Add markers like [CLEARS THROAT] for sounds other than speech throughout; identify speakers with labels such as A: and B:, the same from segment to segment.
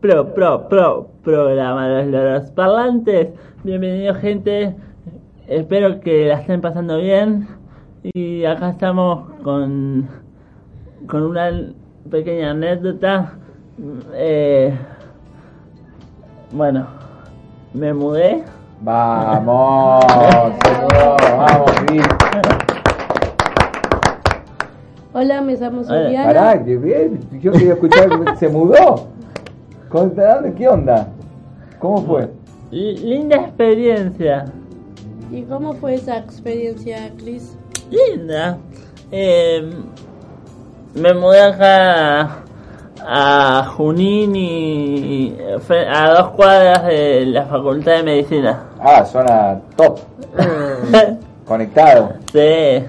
A: pro, pro, pro programa de los loros parlantes. Bienvenidos gente, espero que la estén pasando bien. Y acá estamos con, con una pequeña anécdota. Eh, bueno, me mudé.
B: Vamos, [LAUGHS] señor, vamos, Cris.
C: Hola, me llamo
A: Hola.
B: Pará, que bien, yo quería escuchar, se mudó. Contadme, ¿Qué onda? ¿Cómo fue?
A: L- linda experiencia.
C: ¿Y cómo fue esa experiencia, Chris?
A: linda. Eh, me mudé acá a Junín y a dos cuadras de la Facultad de Medicina.
B: Ah, zona top, [LAUGHS] conectado.
A: sí.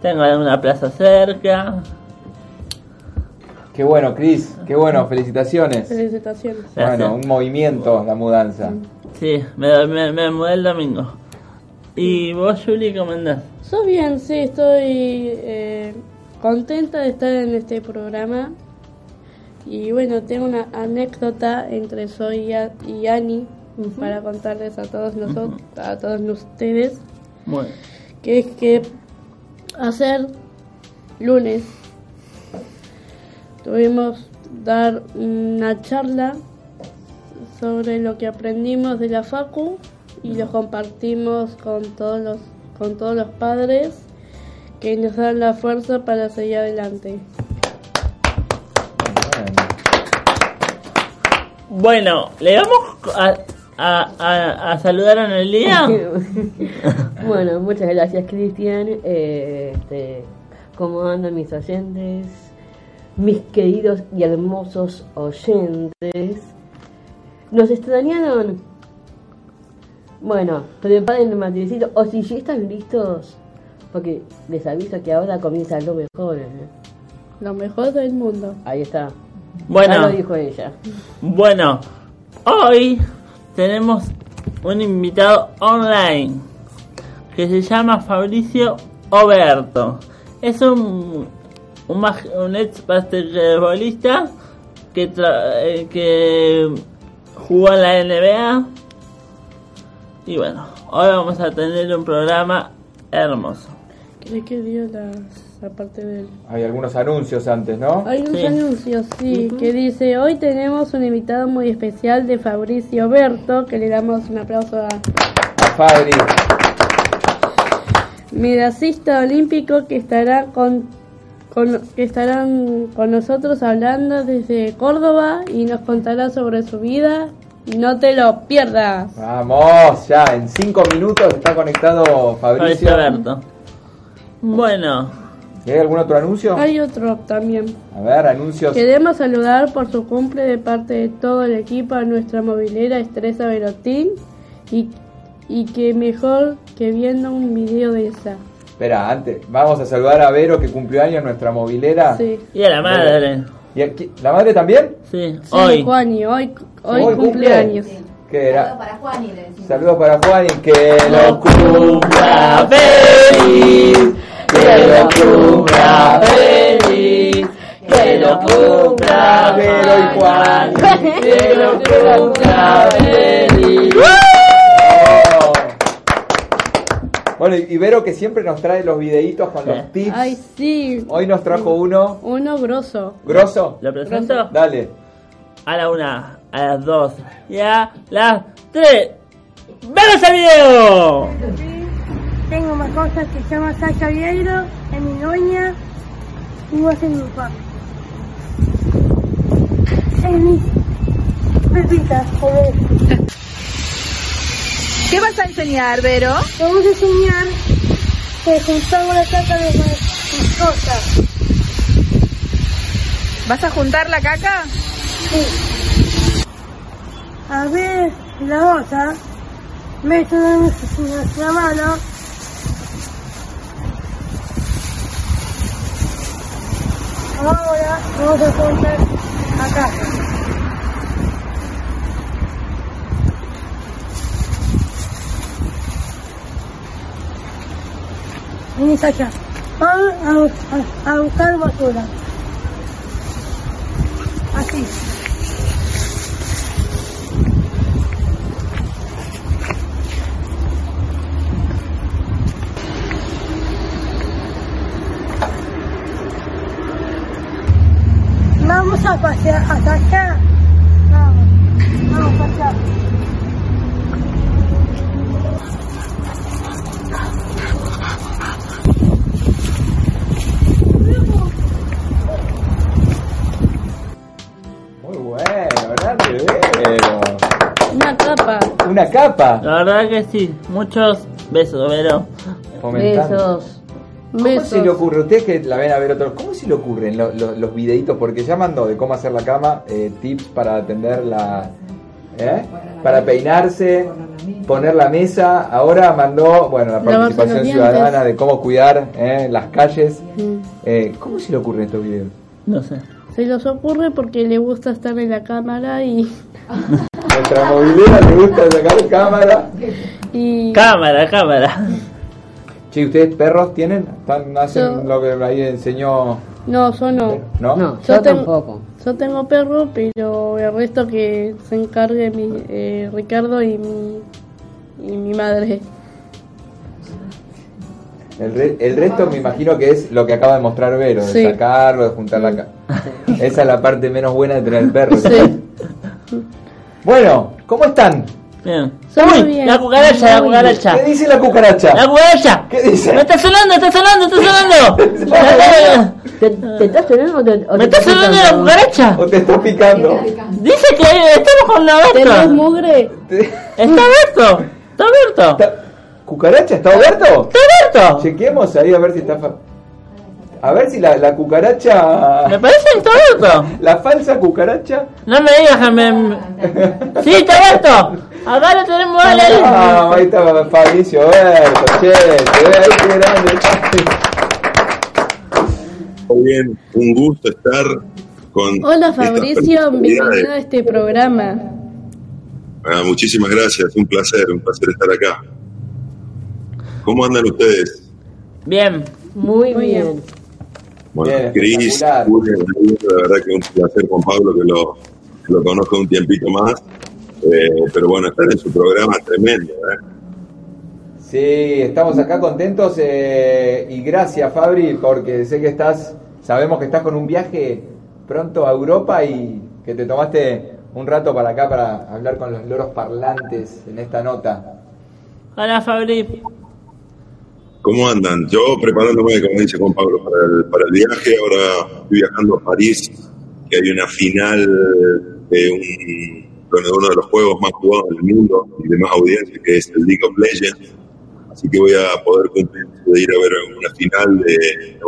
A: Tengo una plaza cerca.
B: Qué bueno, Cris, qué bueno, felicitaciones.
C: Felicitaciones.
B: Bueno, un movimiento la mudanza.
A: Sí, me, me, me mudé el domingo. ¿Y vos, Juli, cómo andás?
C: Yo bien, sí, estoy eh, contenta de estar en este programa. Y bueno, tengo una anécdota entre Zoe y A- y Ani para contarles a todos nosotros, a todos ustedes,
A: Bueno,
C: que es que hacer lunes tuvimos dar una charla sobre lo que aprendimos de la facu y lo compartimos con todos los con todos los padres que nos dan la fuerza para seguir adelante.
A: bueno le vamos a, a, a, a saludar a Nelia. [LAUGHS]
D: Bueno, muchas gracias Cristian. Eh, este, ¿Cómo andan mis oyentes? Mis queridos y hermosos oyentes. ¿Nos extrañaron? Bueno, preparen el materialcito. O si ya están listos, porque les aviso que ahora comienza lo mejor. ¿eh?
C: Lo mejor del mundo.
D: Ahí está. Ya
A: Bueno,
D: lo dijo ella.
A: Bueno, hoy tenemos un invitado online que se llama Fabricio Oberto. Es un, un, mag- un ex basquetbolista que, tra- eh, que jugó en la NBA. Y bueno, hoy vamos a tener un programa hermoso.
C: ¿Crees que dio las, la parte del...
B: Hay algunos anuncios antes, ¿no?
C: Hay unos
A: Sí.
C: anuncios, sí, que dice, hoy tenemos un invitado muy especial de Fabricio Berto, que le damos un aplauso a
B: A Fabri.
C: medallista olímpico que estará con, con- que estarán con nosotros hablando desde Córdoba y nos contará sobre su vida. No te lo pierdas.
B: Vamos, ya, en cinco minutos está conectado
A: Fabricio
B: Fabricio.
A: Oberto. Bueno,
B: ¿Y ¿Hay algún otro anuncio?
C: Hay otro también.
B: A ver, anuncios.
C: Queremos saludar por su cumple de parte de todo el equipo a nuestra movilera Estresa Verotín y, y que mejor que viendo un video de esa.
B: Espera, antes, vamos a saludar a Vero que cumplió años, nuestra movilera.
C: Sí.
A: y a la madre.
B: ¿Y aquí- la madre también?
A: Sí,
C: Sí,
A: hoy.
C: Juani, hoy, hoy,
B: Hoy cumple.
C: cumpleaños.
B: ¿Qué era?
E: Saludos para Juan y le decimos.
B: Saludos para Juan y que lo
A: cumpla feliz, que lo cumpla feliz, que lo cumpla
B: Vero y Juan.
A: que lo cumpla feliz. [LAUGHS]
B: Oh. Bueno, Vero que siempre nos trae los videitos con los tips.
C: Ay, sí.
B: Hoy nos trajo uno.
C: Uno grosso.
B: ¿Grosso?
A: ¿Lo presento?
B: Dale.
A: A la una, a las dos y a las tres. ¡Vemos el video!
E: Tengo una cosa que se llama Sasha Vieiro, es mi dueña y vos es mi papá. Es mi pepita, joder.
F: ¿Qué vas a enseñar, Vero?
E: Vamos a enseñar que juntamos la caca de mis cosas.
F: ¿Vas a juntar la caca?
E: Sí. A ver, la otra, meto nuestra mano Ahora vamos a contar acá. Vení allá. Vamos a, a, a buscar basura. Así.
C: Capa.
A: La verdad que sí. Muchos besos, Vero.
B: Fomentando.
D: Besos.
B: ¿Cómo
C: Besos.
B: se le ocurre? Ustedes que la ven a ver otros, ¿cómo se le ocurren lo- lo- los videitos? Porque ya mandó de cómo hacer la cama, eh, tips para atender la. ¿eh? Para peinarse, poner la mesa. Ahora mandó, bueno, la participación ciudadana de cómo cuidar ¿eh? las calles. Eh, ¿Cómo se le ocurren estos videos?
A: No sé.
C: Se los ocurre porque le gusta estar en la cámara y, [LAUGHS]
B: Nuestra movilera le gusta sacar cámara.
C: y
A: Cámara, cámara.
B: Che, ¿ustedes perros tienen? ¿Están, ¿Hacen
C: Yo-
B: lo que ahí enseñó?
C: no, yo no.
B: ¿No?
D: No,
C: Yo
D: yo
C: tengo-
D: tampoco.
C: Yo tengo perro, pero el resto que se encargue mi, eh, Ricardo y mi, y mi madre.
B: El, re- el resto me imagino que es lo que acaba de mostrar Vero, de sacarlo, de juntar la ca- [LAUGHS] Esa es la parte menos buena de tener el perro.
C: Sí.
B: Bueno, ¿cómo están?
A: Bien.
C: Somos
A: Uy,
C: bien.
A: la cucaracha, la cucaracha.
B: ¿Qué dice la cucaracha?
A: ¡La cucaracha!
B: ¿Qué dice?
A: ¡Me está sonando, está sonando, está sonando! [LAUGHS] [LAUGHS]
D: ¿Te, te estás sonando o te, o
A: ¡Me
D: te
A: está sonando la cucaracha!
B: ¿O te está picando?
A: Dice que estamos con la
C: ¿Tenés
A: Berto.
C: mugre?
A: ¡Está Berto! ¡Está!
B: ¿Está- ¿Cucaracha? ¿Está Alberto?
A: ¡Está Berto!
B: Chequemos ahí a ver si está... A ver si la, la cucaracha...
A: Me parece Berto. [LAUGHS]
B: La falsa cucaracha...
A: No me digas que me... ¡Sí, está Berto! Acá lo tenemos a la
B: Ah, ahí está Fabricio Berto, che, ve ahí qué grande.
G: Muy bien, un gusto estar con.
C: Hola Fabricio, bienvenido a este programa.
G: Ah, muchísimas gracias, un placer, un placer estar acá. ¿Cómo andan ustedes?
A: Bien.
D: Muy,
C: Muy
D: bien.
C: bien.
G: Bueno, Cris, la verdad que un placer con Pablo que lo, que lo conozco un tiempito más. Eh, pero bueno, estar en su programa es tremendo. ¿eh?
B: Sí, estamos acá contentos eh, y gracias Fabri porque sé que estás, sabemos que estás con un viaje pronto a Europa y que te tomaste un rato para acá para hablar con los loros parlantes en esta nota.
A: Hola Fabri.
G: ¿Cómo andan? Yo preparándome, como dice Juan Pablo, para el, para el viaje. Ahora estoy viajando a París, que hay una final de, un, uno de los juegos más jugados del mundo y de más audiencia, que es el League of Legends. Así que voy a poder cumplir de ir a ver una final de,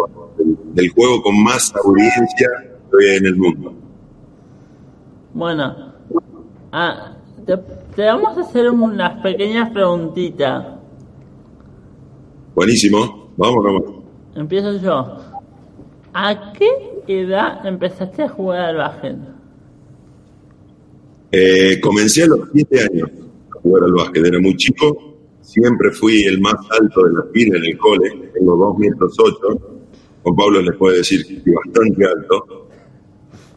G: del, juego con más audiencia que en el mundo.
A: Bueno. Ah, te, te vamos a hacer unas pequeñas preguntitas.
G: Buenísimo, vamos nomás.
A: Empiezo yo. ¿A qué edad empezaste a jugar al básquet?
G: Eh, comencé a los 7 años a jugar al básquet, era muy chico, siempre fui el más alto de la fila en el cole, tengo 2 metros 8, Juan Pablo les puede decir que bastante alto,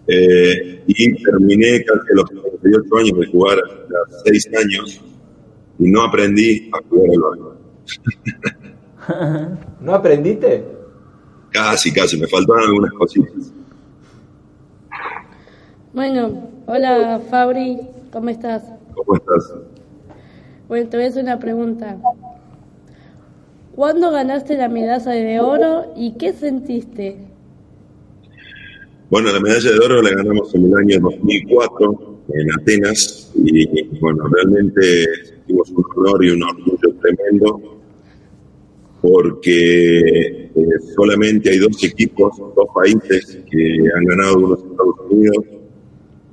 G: Eh, y terminé casi a los 38 años de jugar a los 6 años y no aprendí a jugar al básquet. [LAUGHS] [LAUGHS]
B: ¿No aprendiste?
G: Casi, casi, me faltaban algunas cositas.
C: Bueno, hola Fabri, ¿cómo estás?
G: ¿Cómo estás?
C: Bueno, te voy a hacer una pregunta. ¿Cuándo ganaste la medalla de oro y qué sentiste?
G: Bueno, la medalla de oro la ganamos en el año 2004 en Atenas y bueno, realmente sentimos un honor y un orgullo tremendo porque eh, solamente hay dos equipos, dos países que han ganado uno es Estados Unidos,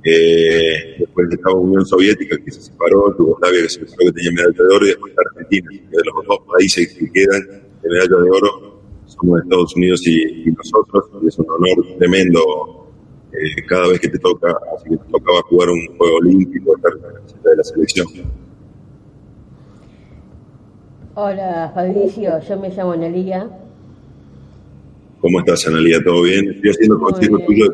G: eh, después estaba Unión Soviética que se separó, Yugoslavia que se separó que tenía medalla de oro y después Argentina, de los dos países que quedan de medalla de oro somos Estados Unidos y, nosotros, y es un honor tremendo eh, cada vez que te toca, así que te tocaba jugar un juego olímpico, estar de la selección.
D: Hola Fabricio, yo me llamo Analia.
G: ¿Cómo estás, Analia? ¿Todo bien? Estoy haciendo
D: bien.
G: tuyo de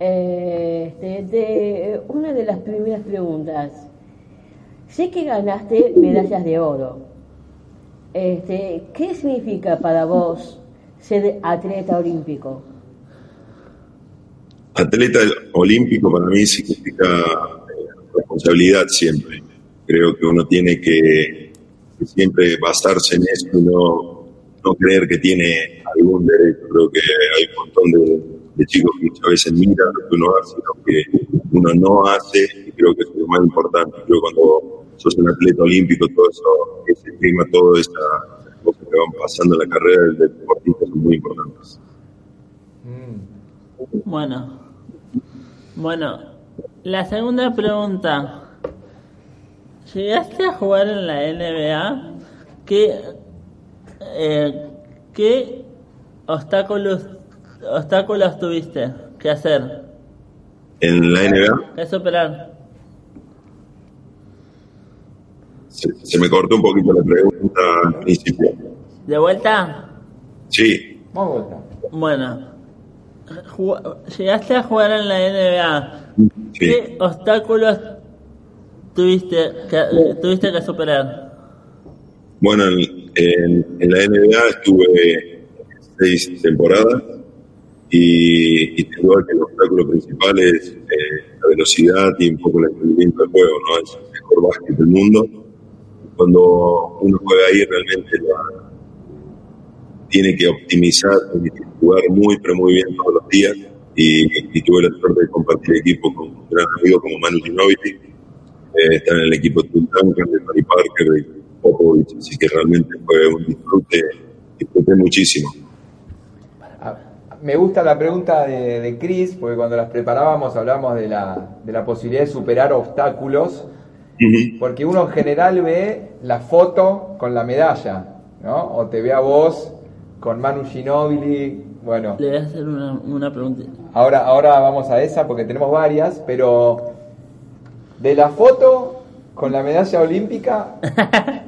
D: Eh, este, de- una de las primeras preguntas. Sé que ganaste medallas de oro. Este, ¿Qué significa para vos ser atleta olímpico?
G: Atleta olímpico para mí significa responsabilidad siempre. Creo que uno tiene que, siempre basarse en eso y no, no creer que tiene algún derecho. Creo que hay un montón de, chicos que muchas veces miran lo que uno hace, lo que uno no hace, y creo que es lo más importante. Que cuando sos un atleta olímpico, todo eso, ese clima, todas esas cosas que van pasando en la carrera del deportista son muy importantes.
A: Bueno, bueno, la segunda pregunta. ¿Llegaste a jugar en la NBA? ¿Qué, eh, qué obstáculos, obstáculos tuviste que hacer?
G: En la NBA
A: ¿Qué superar?
G: se, se me cortó un poquito la pregunta al principio.
A: ¿De vuelta?
G: Sí,
B: vuelta.
A: Bueno, llegaste a jugar en la NBA.
G: sí.
A: ¿Qué obstáculos tuviste que, tuviste que superar?
G: Bueno, en, en- la NBA estuve seis temporadas y, y te digo que el obstáculo principal es eh, la velocidad y un poco el entendimiento del juego, ¿no? Es el mejor básquet del mundo. Cuando uno juega ahí realmente la- tiene que optimizar, tiene que jugar muy, pero muy bien todos los días y, y tuve la suerte de compartir equipo con un gran amigo como Manu Ginóbili, eh, estar en el equipo de Tim Duncan, de Tony Parker, de Popovich, así que realmente fue un disfrute, disfruté muchísimo.
B: Ah, Me gusta la pregunta de, de Chris, porque cuando las preparábamos hablábamos de la, de la posibilidad de superar obstáculos, porque uno en general ve la foto con la medalla, ¿no? O te ve a vos con Manu Ginóbili, bueno,
A: Le voy a hacer una, una pregunta.
B: ahora, ahora vamos a esa porque tenemos varias, pero de la foto con la medalla olímpica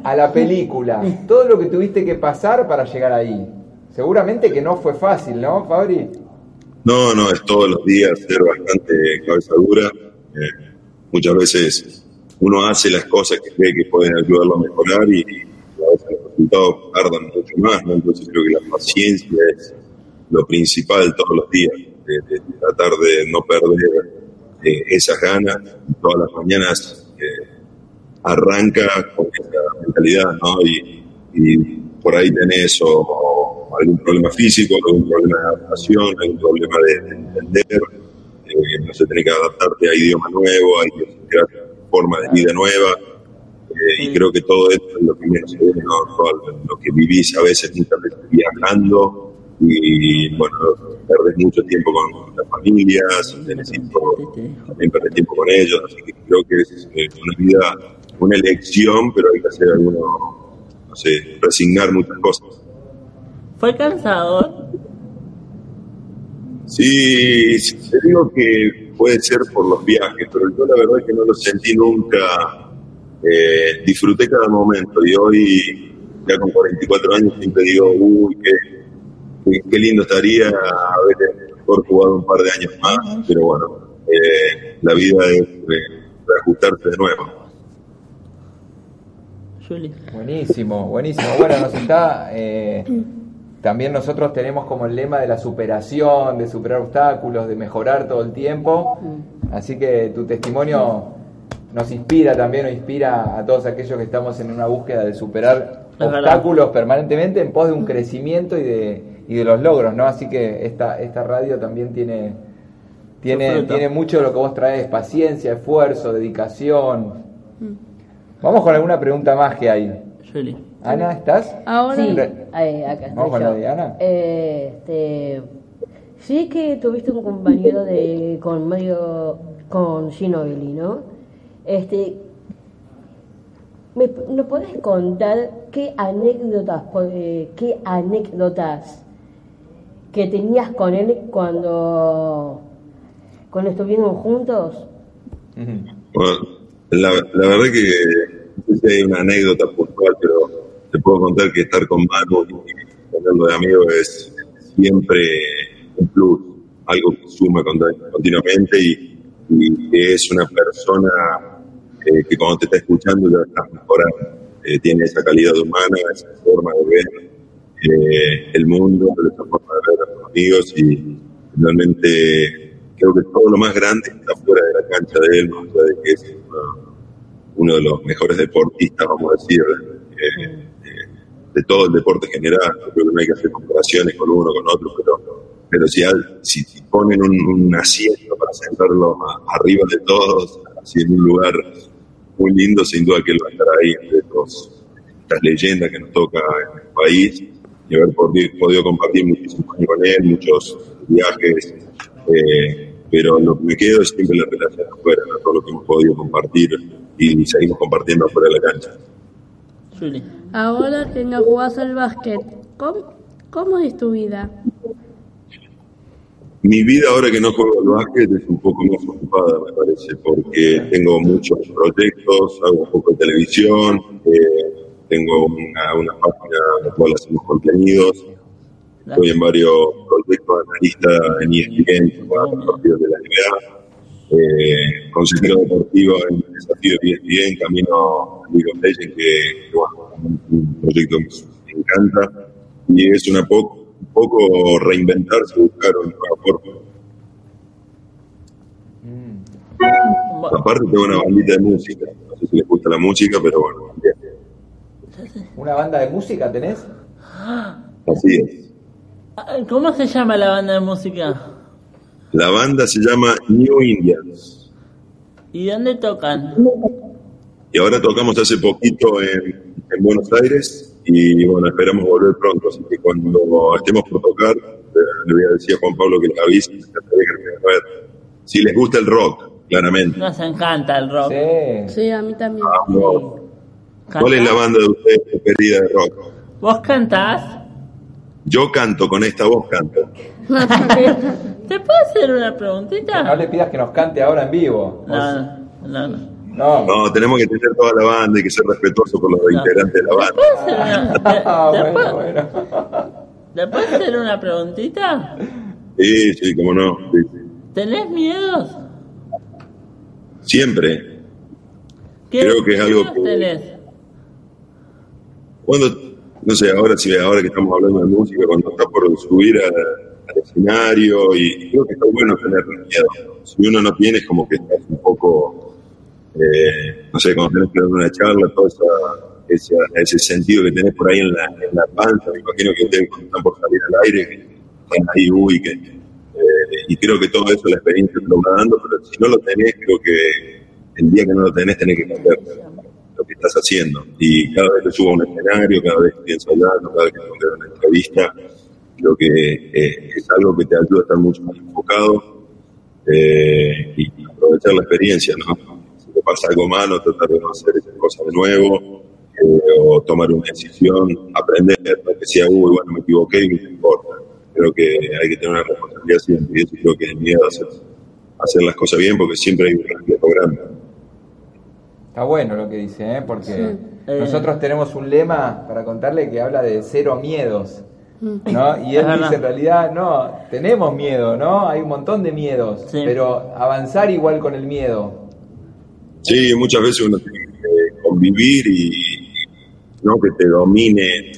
B: a la película, [LAUGHS] todo lo que tuviste que pasar para llegar ahí. Seguramente que no fue fácil, ¿no, Fabri?
G: No, no, es todos los días ser bastante cabeza dura. Eh, muchas veces uno hace las cosas que cree que pueden ayudarlo a mejorar y, y a veces los resultados tardan mucho más, ¿no? Entonces creo que la paciencia es lo principal todos los días, de, de tratar de no perder eh, esas ganas. Todas las mañanas eh, arranca con esa mentalidad, ¿no? Y, y por ahí tenés o, o algún problema físico, algún problema de adaptación, algún problema de, de entender, eh, no sé, tenés que adaptarte a idioma nuevo, hay que crear forma de vida nueva, eh, y creo que todo esto es lo que menos se ve, ¿no? Todo lo que vivís a veces, muchas veces viajando, y bueno, perdés mucho tiempo con las familias, tenés hijos, también perdés tiempo con ellos, así que creo que es eh, una vida, una elección, pero hay que hacer alguno, no sé, resignar muchas cosas.
A: ¿Fue cansador?
G: Sí, sí, te digo que puede ser por los viajes, pero yo la verdad es que no lo sentí nunca. Eh, disfruté cada momento y hoy, ya con 44 años, siempre digo, uy, qué, qué, qué lindo estaría haber mejor jugado un par de años más, pero bueno, eh, la vida es eh, reajustarse de nuevo.
A: Julie.
B: Buenísimo, buenísimo. Bueno, nos está. eh, también nosotros tenemos como el lema de la superación, de superar obstáculos, de mejorar todo el tiempo. Así que tu testimonio nos inspira también o inspira a todos aquellos que estamos en una búsqueda de superar
A: Es verdad.
B: obstáculos permanentemente en pos de un crecimiento y de, y de los logros, ¿no? Así que esta, esta radio también tiene, tiene, tiene mucho de lo que vos traes, paciencia, esfuerzo, dedicación. Vamos con alguna pregunta más que hay.
A: Juli.
B: Ana, ¿estás?
C: Ahora,
D: Sí,
B: Re-
D: ahí, acá
B: Vamos con la de Ana.
D: Eh, este, sí que tuviste un compañero de con Mario, con Ginobili, ¿no? Este, ¿me, ¿nos podés contar qué anécdotas, eh, qué anécdotas que tenías con él cuando, cuando estuvieron juntos?
G: Bueno, la, la verdad que no una anécdota puntual, pero te puedo contar que estar con Manu y tenerlo de amigo es siempre un plus, algo que suma continuamente y, y es una persona eh, que cuando te está escuchando ya estás mejorando. Eh, tiene esa calidad humana, esa forma de ver el mundo, esa forma de ver a sus amigos y realmente creo que todo lo más grande está fuera de la cancha de él, más de que es uno, de los mejores deportistas, vamos a decir, eh, eh, de todo el deporte general. Yo creo que no hay que hacer comparaciones con uno, con otro, pero, pero si, al- si ponen un, asiento para sentarlo arriba de todos, así en un lugar muy lindo, sin duda que él va a estar ahí entre estas leyendas que nos toca en el país y haber podi- podido compartir muchísimos años con él, muchos viajes, eh, pero lo que me quedo es siempre la relación afuera, ¿no? todo lo que hemos podido compartir y seguimos compartiendo afuera de la cancha.
A: Juli.
C: ahora que no jugás al básquet, ¿cómo, cómo es tu vida?
G: Mi vida ahora que no juego al básquet es un poco más ocupada, me parece, porque tengo muchos proyectos, hago un poco de televisión, eh, tengo una, una página en la cual hacemos contenidos, estoy en varios proyectos de analista en ESPN, jugando los partidos de la NBA, eh, consejero deportivo en el desafío de ESPN, camino a League of Legends, que, que, bueno, un, proyecto que me encanta, y es una poco, un poco reinventarse, buscar una nueva forma.
A: Bueno,
G: Aparte tengo una bandita de música, no sé si les gusta la música, pero bueno, bien.
B: ¿Una banda de música tenés?
G: así es.
A: ah, ¿Cómo se llama la banda de música?
G: La banda se llama New Indians
A: ¿Y dónde tocan?
G: y ahora tocamos hace poquito en, en Buenos Aires y bueno, esperamos volver pronto, así que cuando estemos por tocar, le voy a decir a Juan Pablo que les avise. Si les gusta el rock, claramente.
A: Nos encanta el rock.
B: Sí.
C: Sí, a mí también.
G: ¿Cuál es la banda de ustedes preferida de rock?
A: ¿Vos cantás?
G: Yo canto, con esta voz canto. [LAUGHS]
A: ¿Te puedo hacer una
B: No
A: preguntita?
B: le pidas que nos cante ahora en vivo.
A: No, no, no. no.
B: No.
G: No, tenemos que tener toda la banda y que ser respetuosos por los
A: No.
G: integrantes de la
A: ¿Te
G: banda.
A: puedo hacer una, te-
B: Ah,
A: te
B: bueno,
A: puedo-
B: bueno.
A: ¿te puedo hacer una preguntita?
G: Sí, sí, cómo no. sí, sí.
A: ¿Tenés miedos?
G: Siempre.
A: ¿Qué
G: Creo que es algo que-
A: tenés?
G: Cuando, no sé, ahora sí, ahora que estamos hablando de música, cuando está por subir al escenario, y creo que está bueno tener miedo. Si uno no tiene, es como que estás un poco, eh, no sé, cuando tenés que dar una charla, todo esa, esa- ese sentido que tenés por ahí en la, en la panza, me imagino que ustedes cuando están por salir al aire, están ahí, uy, que, eh, y creo que todo eso, la experiencia te lo va dando, pero si no lo tenés, creo que el día que no lo tenés, tenés que cambiar lo que estás haciendo. Y cada vez que subo a un escenario, cada vez que pienso hablando, cada vez que tengo una entrevista, creo que eh, es algo que te ayuda a estar mucho más enfocado eh, y aprovechar la experiencia, ¿no? Si te pasa algo malo, tratar de no hacer cosas de nuevo, eh, o tomar una decisión, aprender, no que sea, uy, bueno, me equivoqué y no importa. Creo que hay que tener una responsabilidad siempre, y eso creo que es miedo a hacer, hacer las cosas bien, porque siempre hay un riesgo grande.
B: Está bueno lo que dice, ¿eh? porque
A: Eh.
B: nosotros tenemos un lema para contarle que habla de cero miedos.
C: Mm.
B: ¿no? Y él dice en realidad, no, tenemos miedo, ¿no? Hay un montón de miedos,
A: Sí.
B: pero avanzar igual con el miedo.
G: Sí, muchas veces uno tiene que convivir y no que te domine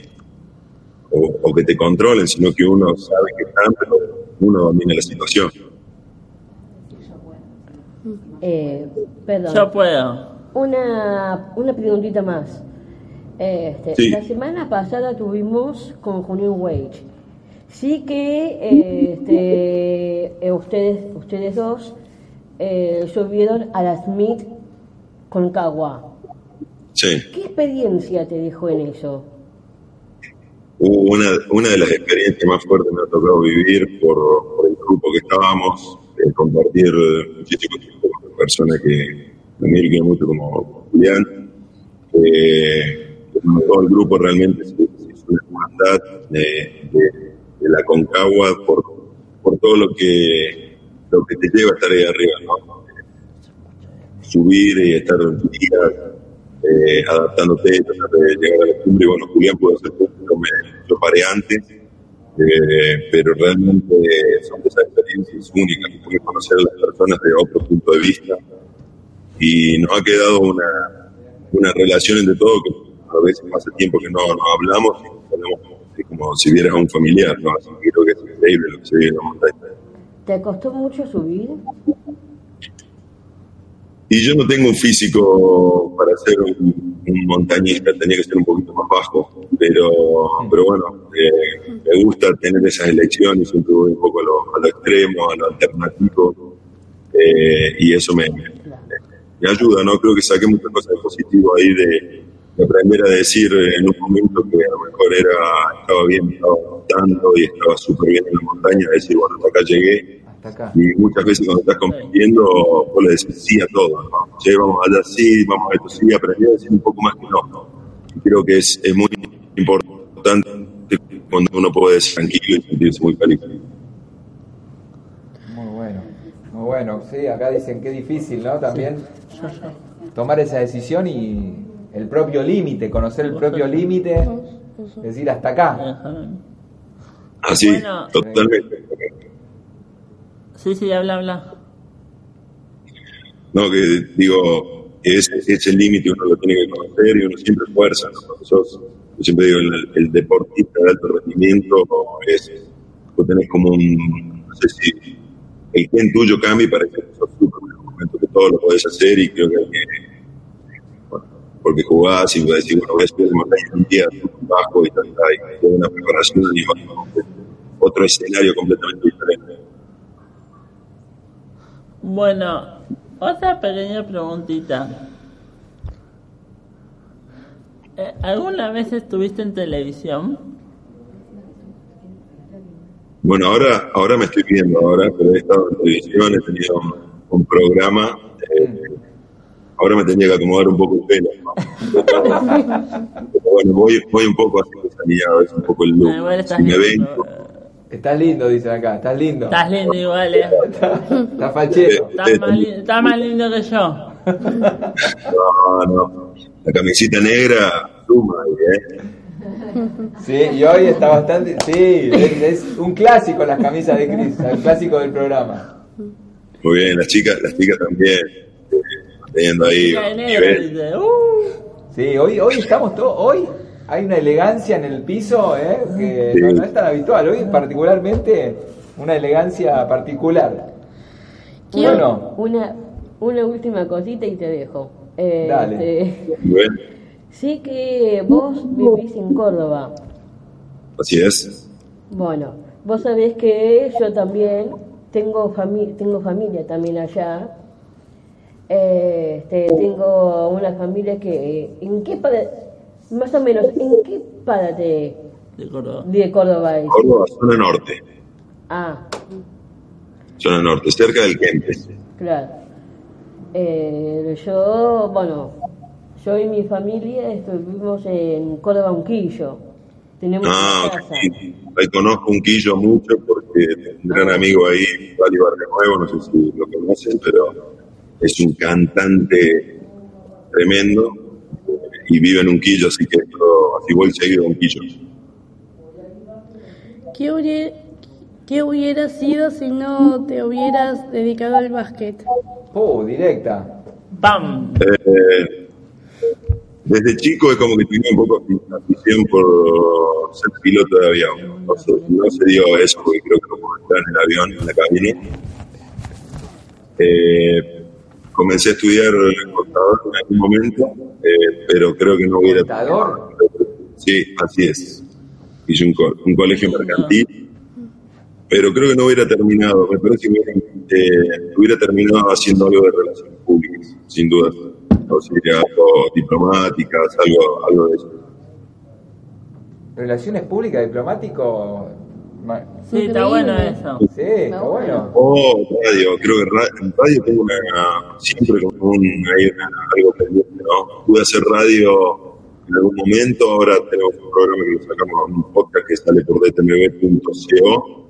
G: o, o que te controlen, sino que uno sabe que están, pero uno domina la situación.
D: Eh, perdón.
A: Yo puedo.
D: Una, una preguntita más. Este,
G: Sí.
D: La semana pasada tuvimos con Junín Wage. Sí que este, eh, ustedes, ustedes dos eh, subieron a la Smith con Cagua.
G: Sí.
D: ¿Qué experiencia te dejó en eso?
G: Una, una de las experiencias más fuertes que me ha tocado vivir por, por el grupo que estábamos, eh, compartir muchísimo tiempo con personas que también quiero mucho como Julián. Eh, como todo el grupo realmente se, se hizo una hermandad de, la Concagua por, por todo lo que, lo que te lleva a estar ahí arriba, ¿no? Subir y estar días eh, adaptándote, tratar de llegar a la cumbre. Bueno, Julián pudo hacer punto, me, yo paré antes, eh, pero realmente son esas experiencias únicas que puedes conocer a las personas de otro punto de vista. Y nos ha quedado una, una relación entre todos que a veces hace tiempo que no, no hablamos y hablamos como, como si vieras a un familiar, ¿no? Así que creo que es increíble lo que se vive en la montaña.
D: ¿Te costó mucho subir?
G: Y yo no tengo un físico para ser un, un montañista, tenía que ser un poquito más bajo, pero, pero bueno, eh, me gusta tener esas elecciones, siempre voy un poco a lo, a lo extremo, a lo alternativo, eh, y eso me, me, me ayuda, ¿no? Creo que saqué muchas cosas de positivo ahí de, de aprender a decir en un momento que a lo mejor era, estaba bien, estaba montando y estaba súper bien en la montaña, decir, bueno, hasta acá llegué,
B: Hasta acá.
G: y muchas veces cuando estás compitiendo, vos le decís sí a todo, ¿no? Che, vamos allá, sí, vamos a esto, sí, aprendí a decir un poco más que no. Y creo que es, es muy importante cuando uno puede decir tranquilo y sentirse muy feliz.
B: Muy bueno, muy bueno. Sí, acá dicen que difícil, ¿no? También tomar esa decisión y el propio límite, conocer el propio límite, decir hasta acá.
G: Así,
A: Bueno.
G: totalmente.
A: Sí, sí, habla, habla.
G: No, que digo, que ese, ese límite uno lo tiene que conocer y uno siempre fuerza, ¿no? Sos- yo siempre digo, el, el deportista de alto rendimiento es, vos tenés como un, no sé si el gen tuyo cambia para que momento que todo lo podés hacer y creo que, bueno, porque jugás y decir, bueno, voy a en un día bajo y tal, y una preparación y otro escenario completamente diferente.
A: Bueno, otra pequeña preguntita. Eh, ¿Alguna vez estuviste en televisión?
G: Bueno, ahora, ahora me estoy viendo, ahora, pero he estado en televisión, he tenido un, un programa. eh, ahora me tenía que acomodar un poco el pelo. ¿no? Pero bueno, voy, voy un poco así que salía a veces un poco el look.
A: Ah,
G: Si me ven,
A: lindo.
B: Estás lindo, dicen acá, estás lindo.
A: Estás lindo igual, eh.
B: Estás fachero.
A: Estás más, li- estás más lindo que yo.
G: no, no. La camisita negra suma ahí, ¿eh? [LAUGHS]
B: Sí, y hoy está bastante. Sí, es, es un clásico las camisas de Cris, el clásico del programa.
G: Muy bien, las chicas, las chicas también, eh, teniendo ahí nivel.
A: Uh.
B: Sí, hoy, hoy estamos todos. Hoy hay una elegancia en el piso ¿eh? que
G: Sí.
B: no, no es tan habitual. Hoy, particularmente, una elegancia particular. Bueno,
D: Una, una última cosita y te dejo. Eh,
B: Dale.
D: este,
G: Bueno,
D: sí que vos vivís en Córdoba.
G: así es.
D: Bueno, vos sabés que yo también tengo, fami tengo familia también allá. Eh, este, tengo una familia que... ¿En qué parte, más o menos, en qué parte
A: De Córdoba.
D: de Córdoba es?
G: Córdoba, zona norte,
D: Ah,
G: zona norte, cerca del Kempes.
D: claro. Eh, yo, bueno, yo y mi familia estuvimos en Córdoba Unquillo. Tenemos
G: Ah,
D: casa.
G: sí. ahí conozco un quillo mucho porque tengo un gran amigo ahí, Vali Barrio Nuevo, no sé si lo conocen, pero es un cantante tremendo y vive en un quillo, así que yo, así voy seguido a un quillo.
C: ¿Qué hubiera, ¿Qué hubiera sido si no te hubieras dedicado al básquet?
B: oh, directa.
A: ¡Pam!
G: Eh, desde chico es como que tenía un poco de afición por ser piloto de avión. No se, no se dio eso porque creo que no puedo estar en el avión, en la cabina. Eh, comencé a estudiar contador en algún momento, eh, pero creo que no hubiera...
B: ¿Contador?
G: Sí, así es. Hice un, co- un colegio mercantil, pero creo que no hubiera terminado. Me parece que hubiera, eh, hubiera terminado haciendo algo de relaciones públicas, sin duda. O sea, algo diplomáticas, algo, algo de eso.
B: Relaciones públicas, diplomático.
A: Sí, está bueno eso.
B: Sí, está bueno.
G: Oh, radio, creo que ra- en radio tengo una, siempre como un, hay una- algo pendiente, ¿no? Pude hacer radio en algún momento, ahora tenemos un programa que lo sacamos, un podcast que sale por dtmb.co,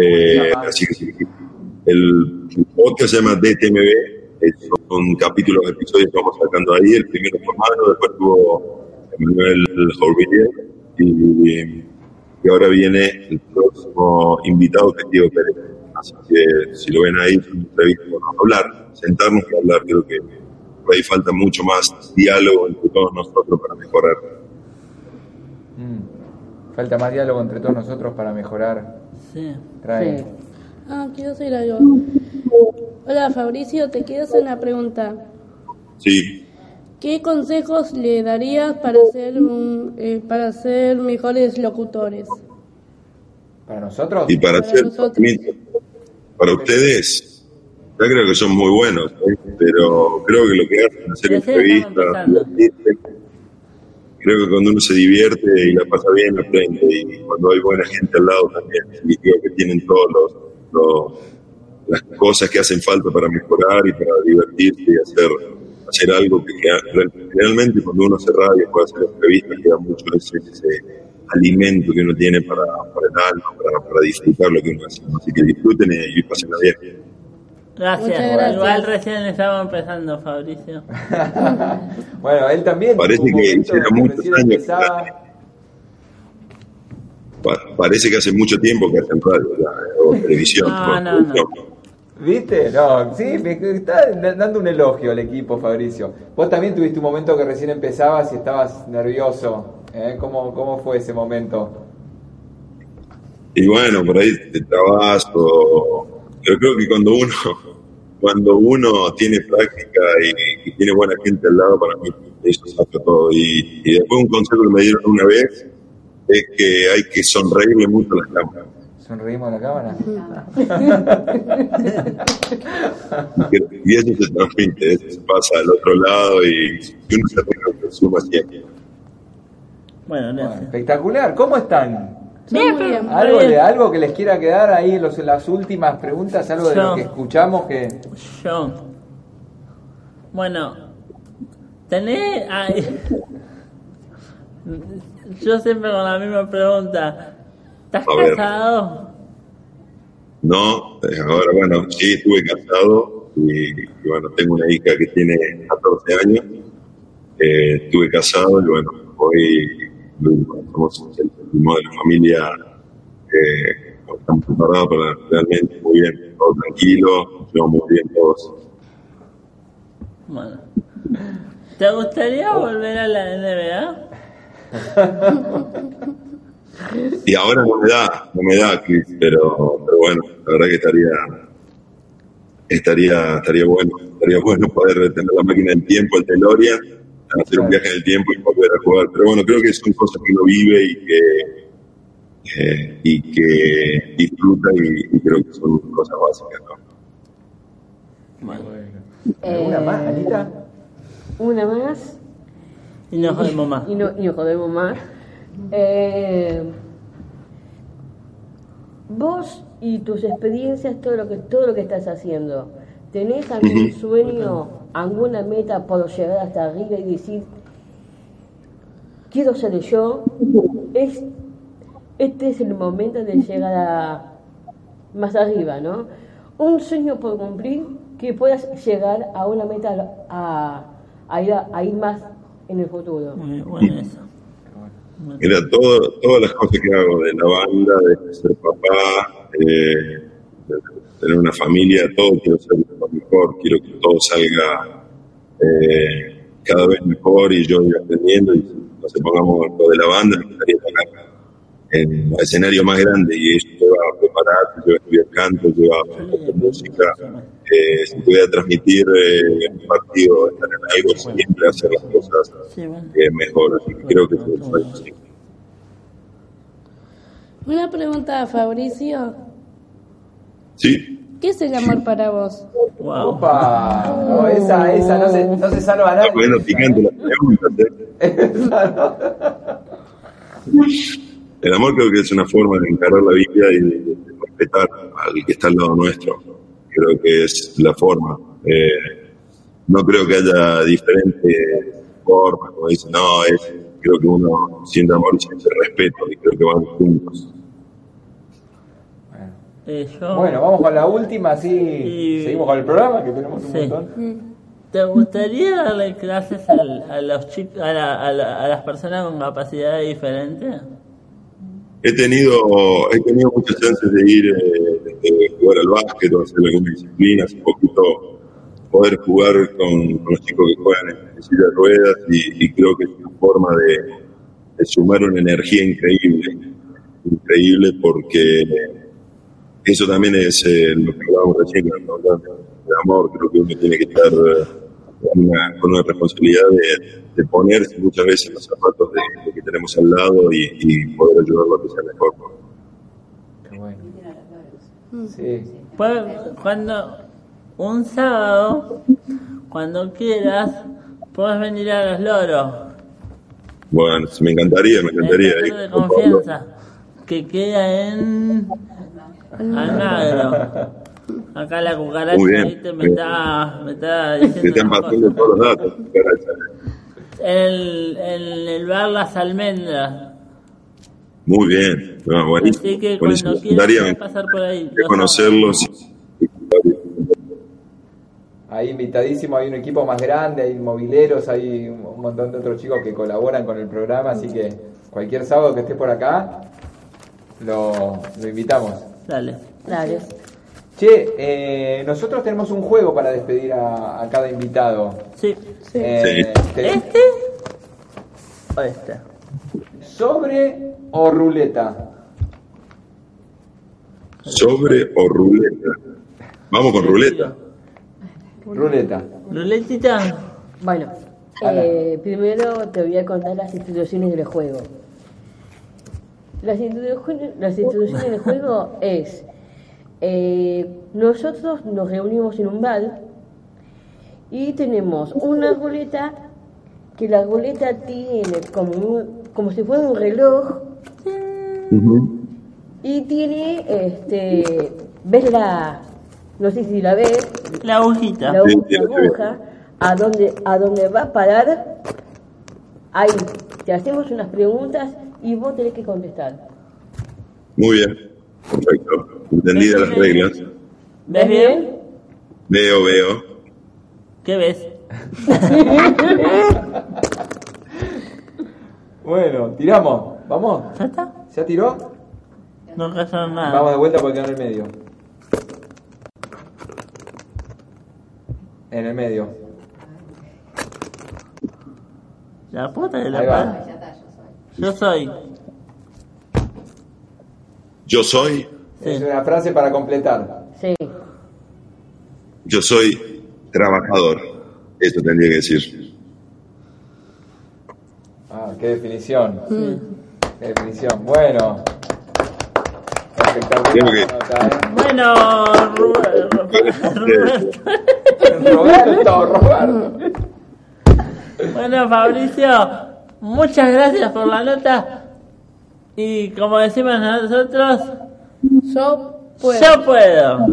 G: eh, así que sí, el podcast se llama DTMB, eh, son capítulos, episodios que vamos sacando ahí, el primero fue Mano, después tuvo Manuel Jorvillier y, y ahora viene el próximo invitado que es Diego Pérez. Así que si lo ven ahí, es una entrevista, bueno, hablar, sentarnos y hablar, creo que por ahí falta mucho más diálogo entre todos nosotros para mejorar.
B: Mm. Falta más diálogo entre todos nosotros para mejorar.
A: Sí.
B: Trae.
D: Sí.
C: Ah, quiero hacer algo. Hola Fabricio, te quiero hacer una pregunta.
G: Sí,
C: ¿Qué consejos le darías para ser un, eh, para ser mejores locutores?
B: ¿Para nosotros?
G: y para
C: nosotros.
G: para ustedes, ya creo que son muy buenos, ¿eh? pero creo que lo que hacen, hacer entrevistas, creo que cuando uno se divierte y la pasa bien, aprende, y cuando hay buena gente al lado también, significa que tienen todos los, los- las cosas que hacen falta para mejorar y para divertirse y hacer, hacer algo que realmente cuando uno hace radio puede hacer entrevistas, queda mucho ese, ese alimento que uno tiene para, para el alma, para, para disfrutar lo que uno hace. Así que disfruten y, y pásenla bien.
A: Gracias. Igual recién estamos empezando, Fabricio. [LAUGHS]
B: bueno, él también.
G: Parece que hiciera muchos años.
B: empezaba.
G: Pa- parece que hace mucho tiempo que hacen radio ya, eh, o [LAUGHS] televisión.
A: No, no.
B: ¿Viste? No, sí, me está dando un elogio al equipo, Fabricio. Vos también tuviste un momento que recién empezabas y estabas nervioso. ¿eh? ¿Cómo, ¿Cómo fue ese momento?
G: Y bueno, por ahí te trabas o... Pero creo que cuando uno [LAUGHS] cuando uno tiene práctica y, y tiene buena gente al lado, para mí eso saca todo. Y, y después un consejo que me dieron una vez es que hay que sonreírle mucho a las cámaras.
B: ¿Sonreímos a la cámara? [LAUGHS]
G: Y eso se transmite, eso se pasa al otro lado y, uno se ríe, lo suma siempre.
A: Bueno,
B: Bueno, espectacular. ¿Cómo están?
C: Muy bien.
B: ¿Algo,
A: bien.
B: de, ¿Algo que les quiera quedar ahí en los- en las últimas preguntas? ¿Algo de
A: Yo.
B: lo que escuchamos que...
A: Yo. Bueno, tenés. ay, yo siempre con la misma pregunta. ¿Estás
G: A ver.
A: casado?
G: No, eh, ahora bueno, sí, estuve casado y, y bueno, tengo una hija que tiene 14 años. Eh, estuve casado y bueno, hoy somos el último de la familia. Eh, estamos preparados para realmente muy bien, todo tranquilo, llevamos muy bien todos.
A: Bueno. ¿Te gustaría volver a la NBA?
G: Y ahora no me da, no me da, Chris, pero, pero bueno, la verdad que estaría, estaría, estaría bueno, estaría bueno poder tener la máquina del tiempo, el DeLorean, hacer un viaje en el tiempo y volver a jugar. Pero bueno, creo que son cosas que uno vive y que, eh, y que disfruta y, y creo que son cosas básicas. ¿no?
B: ¿Alguna más,
D: Eh,
B: Anita?
D: Una más
A: Y nos jodemos más. [LAUGHS]
D: y no, y nos jodemos más. Eh, vos y tus experiencias, todo lo que todo lo que estás haciendo, ¿tenés algún [COUGHS] sueño, alguna meta por llegar hasta arriba y decir quiero ser yo? Es, este es el momento de llegar a más arriba, ¿no? Un sueño por cumplir que puedas llegar a una meta a, a ir, a, a ir más en el futuro.
A: Bueno eso.
G: Mira, todo, todas las cosas que hago de la banda, de ser papá, eh, de tener una familia, todo quiero ser lo mejor, quiero que todo salga eh, cada vez mejor y yo ir aprendiendo y no se pongamos lo de la banda, me gustaría tocar en el escenario más grande y eso lleva a prepararte, lleva a estudiar canto, lleva a aprender música, eh, si pudiera transmitir eh, un partido, estar en algo, siempre hacer las cosas
A: bueno.
G: eh, mejor. Así que creo que eso es así.
C: Una pregunta a Fabricio.
G: Sí,
C: ¿Qué es el amor para vos?
A: Wow.
B: Opa, no, esa, esa no se, no se salva a
G: está
B: nadie.
G: poniendo picante las preguntas. ¿eh? [LAUGHS] El amor creo que es una forma de encarar la vida y de, de respetar al que está al lado nuestro. Creo que es la forma. Eh, no creo que haya diferentes formas, como dicen, no, es, creo que uno siente amor y siente respeto y creo que van juntos.
A: Eh, yo-
B: Bueno, vamos con la última, así
A: Y-
B: seguimos con el programa, que tenemos un
A: Sí.
B: montón.
A: ¿Te gustaría darle clases al- a, los chicos, a, la- a la- a las personas con capacidades diferentes?
G: He tenido, he tenido muchas chances de ir eh, de jugar al básquet o hacer alguna disciplina, hace poquito poder jugar con, los chicos que juegan en, silla de ruedas y, creo que es una forma de, sumar una energía increíble, increíble porque eso también es eh, lo que hablábamos recién, ¿no? de amor, creo que uno tiene que estar eh, con una, con una responsabilidad de, de ponerse muchas veces los zapatos de, de que tenemos al lado y, y poder ayudarlo a que sea mejor.
B: Sí.
A: Pues, cuando un sábado, cuando quieras, puedes venir a los loros.
G: Bueno, me encantaría, me encantaría.
A: El centro de confianza que queda en Almagro. Acá la cucaracha
G: Muy bien,
A: ¿viste? me está, me está
G: Te
A: diciendo
G: están
A: unas
G: pasando todos los datos. caracha.
A: En el, en el bar Las Almendras.
G: Muy bien, no, buenísimo.
A: Así que
G: buenísimo.
A: cuando quieras pasar por ahí.
G: conocerlos.
B: Ahí invitadísimo, hay un equipo más grande, hay mobileros, hay un montón de otros chicos que colaboran con el programa, así que cualquier sábado que esté por acá, lo, lo invitamos.
A: Dale.
D: Dale.
B: Che, eh, nosotros tenemos un juego para despedir a, a cada invitado.
A: Sí.
B: Eh, te-
A: ¿Este? O este.
B: ¿Sobre o ruleta?
G: ¿Sobre o ruleta? Vamos con ruleta.
B: Ruleta.
A: Ruletita.
D: Bueno, eh, primero te voy a contar las instituciones del juego. Las instituciones, las instituciones del juego es, eh, nosotros nos reunimos en un bar y tenemos una ruleta que la ruleta tiene como, un- como si fuera un reloj y tiene, este, ves la, no sé si la ves,
A: La agujita.
D: la,
G: sí,
D: aguja, a donde, a donde va a parar, ahí te hacemos unas preguntas y vos tenés que contestar.
G: Muy bien, perfecto. Entendidas las reglas.
A: ¿Ves bien?
G: Veo, veo.
A: ¿Qué ves? [LAUGHS]
B: Bueno, tiramos. ¿Vamos?
A: ¿Ya está?
B: ¿Ya tiró?
A: No casaron nada.
B: Vamos de vuelta porque quedó en el medio. En el medio.
A: La puta de la madre. Yo soy.
G: Yo soy,
B: Es una frase para completar.
D: Sí.
G: yo soy trabajador. Eso tendría que decir.
B: Ah, qué definición. Qué definición. Bueno.
G: Que-
B: nota, ¿eh?
A: Bueno, Roberto.
B: Roberto, Roberto.
A: Bueno, Fabricio, muchas gracias por la nota. Y como decimos nosotros,
C: Yo puedo.
A: yo puedo.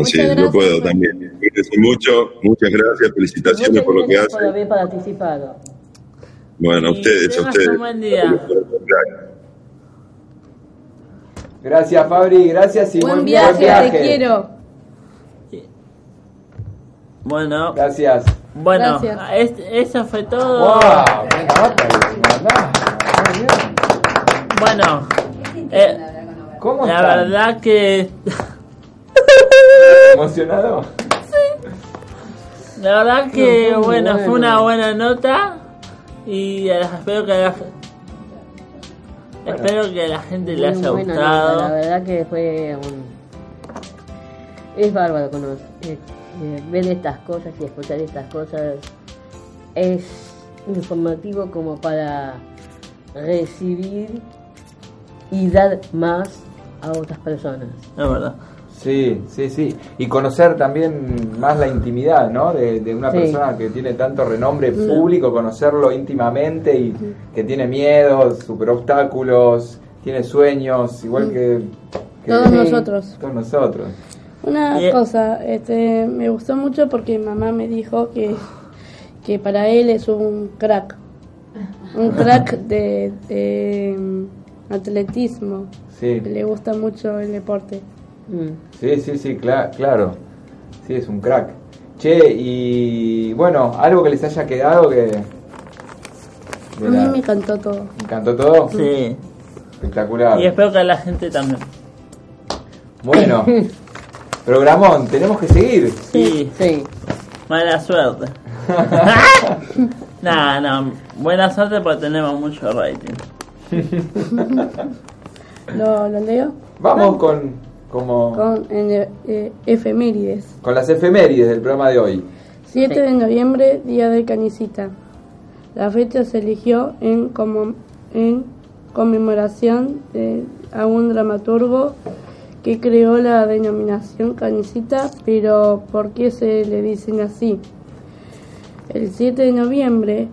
G: Así,
C: Muchas
G: yo puedo también. Mucho, muchas gracias, felicitaciones
D: Muchas
G: por lo que
D: gracias por
G: hacen.
D: haber participado.
G: Bueno, a
A: Y
G: ustedes, a ustedes.
A: un buen día.
B: Gracias, Fabri. Gracias y
C: Buen
B: buen,
C: viaje,
B: buen
C: te quiero.
A: Bueno,
B: Gracias.
A: bueno,
C: Gracias.
A: es- eso fue todo.
B: ¡Wow! Bien.
A: Bueno, eh,
B: ¿Cómo
A: la verdad que [LAUGHS]
B: ¿Emocionado?
A: La verdad que,
D: No,
A: bueno, fue una buena nota y eh, espero que a la, espero que a la gente le haya gustado.
D: nota, La verdad que fue un... es bárbaro conocer, eh, eh, ver estas cosas y escuchar estas cosas. Es informativo como para recibir y dar más a otras personas.
A: Es verdad.
B: Sí, sí, sí. Y conocer también más la intimidad, ¿no? De, de una
D: Sí.
B: persona que tiene tanto renombre público, conocerlo íntimamente y que tiene miedos, super obstáculos, tiene sueños, igual que, que
C: Todos
D: Sí.
C: nosotros.
B: todos nosotros.
C: Una
A: Bien.
C: cosa, este, me gustó mucho porque mamá me dijo que, que para él es un crack. Un [LAUGHS] crack de, de, mm, atletismo.
B: Sí,
C: Le gusta mucho el deporte.
D: Mm.
B: sí, sí, sí, cla- claro. Sí, es un crack. Che, y bueno, algo que les haya quedado que...
C: A mí
B: la-
C: me encantó todo.
B: ¿Me encantó todo?
A: Sí.
B: Espectacular.
A: Y espero que a la gente también.
B: Bueno, [LAUGHS] programón, tenemos que seguir.
A: Sí.
D: Sí.
A: Mala suerte. [LAUGHS] no, no. Buena suerte porque tenemos mucho rating. [LAUGHS]
C: ¿Lo, lo leo?
B: Vamos con, como,
C: Con en, eh, efemérides.
B: con las efemérides del programa de hoy.
C: 7
D: Sí.
C: de noviembre, Día de Canicita. La fecha se eligió en, como, en conmemoración de, a un dramaturgo que creó la denominación canicita, pero ¿por qué se le dicen así? El 7 de noviembre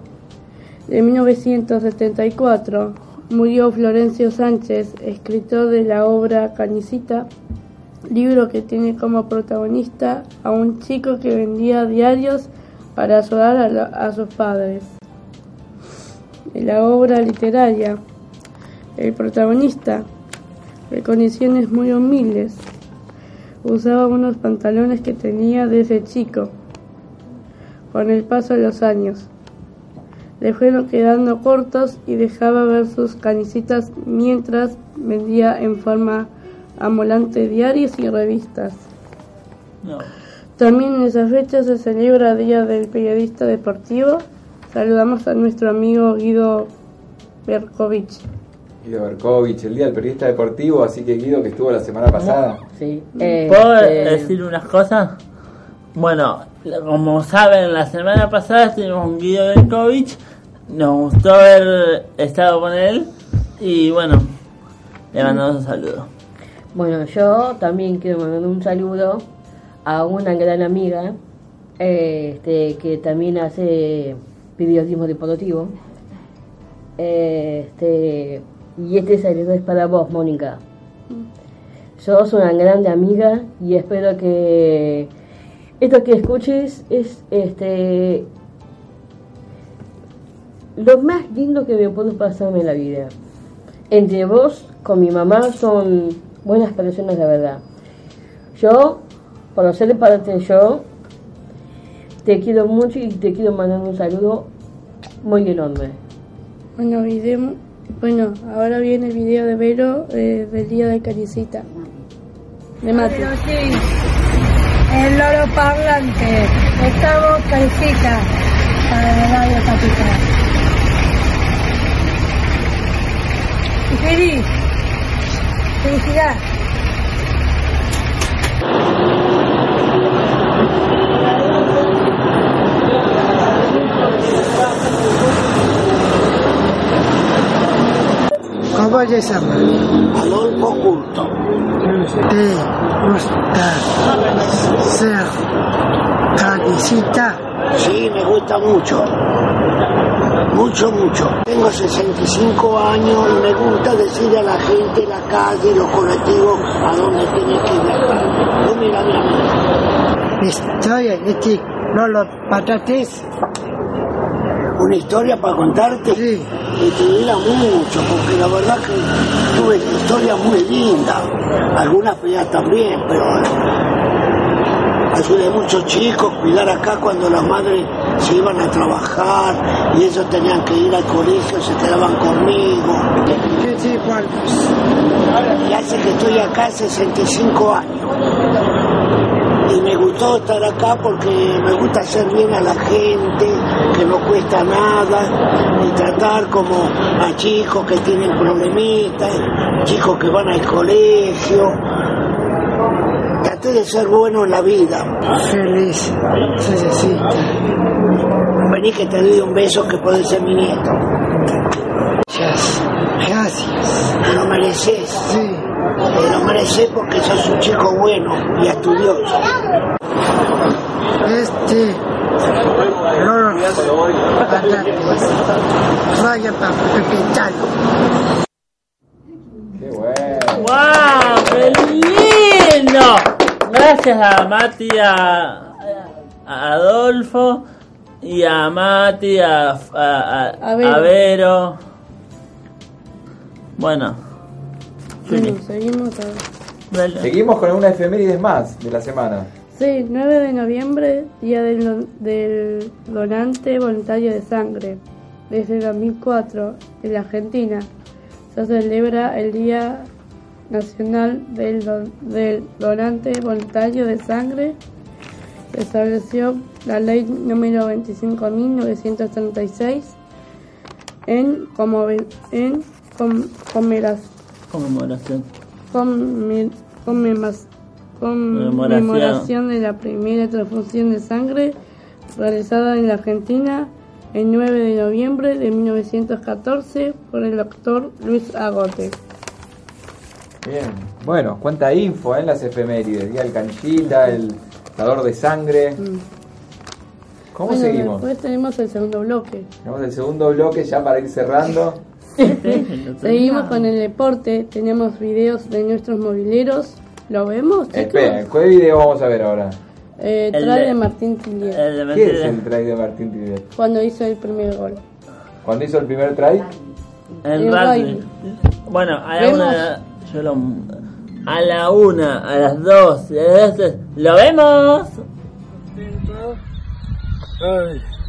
C: de 1974 murió Florencio Sánchez, escritor de la obra Canicita, libro que tiene como protagonista a un chico que vendía diarios para ayudar a, a sus padres. En la obra literaria, el protagonista, de condiciones muy humildes, usaba unos pantalones que tenía desde chico. Con el paso de los años, le fueron quedando cortos y dejaba ver sus canicitas mientras vendía en forma ambulante diarios y revistas.
A: No.
C: También en esa fecha se celebra Día del Periodista Deportivo. Saludamos a nuestro amigo Guido Berkovich.
B: Guido Berkovich, el día del periodista deportivo, así que Guido que estuvo la semana pasada.
D: Sí.
A: ¿Puedo
D: Este,
A: decir unas cosas? Bueno, como saben, la semana pasada estuvimos con Guido Berkovich. Nos gustó haber estado con él. Y bueno, le mandamos un saludo.
D: Bueno, yo también quiero mandar un saludo a una gran amiga este, que también hace periodismo deportivo. Este, y este saludo es para vos, Mónica. Sos una grande amiga y espero que esto que escuches es este lo más lindo que me pudo pasarme en la vida. Entre vos con mi mamá son buenas personas de verdad. Yo, por ser parte yo, te quiero mucho y te quiero mandar un saludo muy enorme.
C: Bueno, video, bueno, ahora viene el video de Vero eh, del Día de Canicita. De.
E: Pero sí, el loro parlante. Estamos canicita para la radio capital. Y feliz. Felicidad.
H: ¿Cómo se llama?
I: Adolfo Culto.
H: ¿Te gusta ser canicita?
I: Sí, me gusta mucho. Mucho, mucho. Tengo 65 años y me gusta decirle a la gente en la calle, los colectivos, a dónde tienen que viajar. Tú mira, mira, mira.
H: Historia de ti, no los patates.
I: Una historia para contarte.
H: Sí.
I: Y te diga mucho, porque la verdad que tuve historias muy lindas. Algunas feas también, pero ayudé a muchos chicos a cuidar acá cuando las madres se iban a trabajar y ellos tenían que ir al colegio, se quedaban conmigo. Y hace que estoy acá 65 años. Y me gustó estar acá porque me gusta hacer bien a la gente, que no cuesta nada, y tratar como a chicos que tienen problemitas, chicos que van al colegio. Traté de ser bueno en la vida.
H: Feliz, Cerecita.
I: Vení que te doy un beso que puede ser mi nieto.
H: Gracias. Gracias.
I: Me lo mereces.
H: Sí.
I: Me lo mereces porque sos un chico bueno y estudioso.
H: Este. Patates. Vaya para capital.
B: Qué bueno.
A: ¡Wow! ¡Qué lindo! Gracias a Mati, a, a Adolfo y a Mati, a, a, a-
C: A Vero.
A: a Vero. Bueno,
C: Bueno, seguimos
A: dale.
B: Seguimos con una efemérides más de la semana.
C: Sí, 9 de noviembre, Día del, del Donante Voluntario de Sangre. Desde 2004, en la Argentina, se celebra el Día Nacional del, Don- del Donante Voluntario de Sangre. Estableció la ley número 25.936 en, como, en com- comera-
A: Conmemoración.
C: Conme- conmemas-
A: Conmemoración.
C: conmemoración de la primera transfusión de sangre realizada en la Argentina el 9 de noviembre de 1914 por el doctor Luis Agote.
B: Bien. Bueno, cuánta info ¿eh? en las efemérides. Día del canchita, el dador de sangre. ¿Cómo
C: Bueno,
B: seguimos?
C: Después tenemos el segundo bloque.
B: Tenemos el segundo bloque ya para ir cerrando. [LAUGHS]
C: Seguimos con el deporte. Tenemos videos de nuestros mobileros. ¿Lo vemos, chicos?
B: Espera, ¿qué video vamos a ver ahora?
C: Eh,
A: El
C: trae
A: de-
C: de Martín
A: de
B: ¿Qué es el try de Martín Tibiet?
C: cuando hizo el primer gol.
B: Cuando hizo el primer try,
A: El
C: El
A: rugby.
C: rugby.
A: Bueno, la
C: ¿Vemos?
A: una. Yo lo, a la una, a las dos, a las tres. ¿Lo vemos?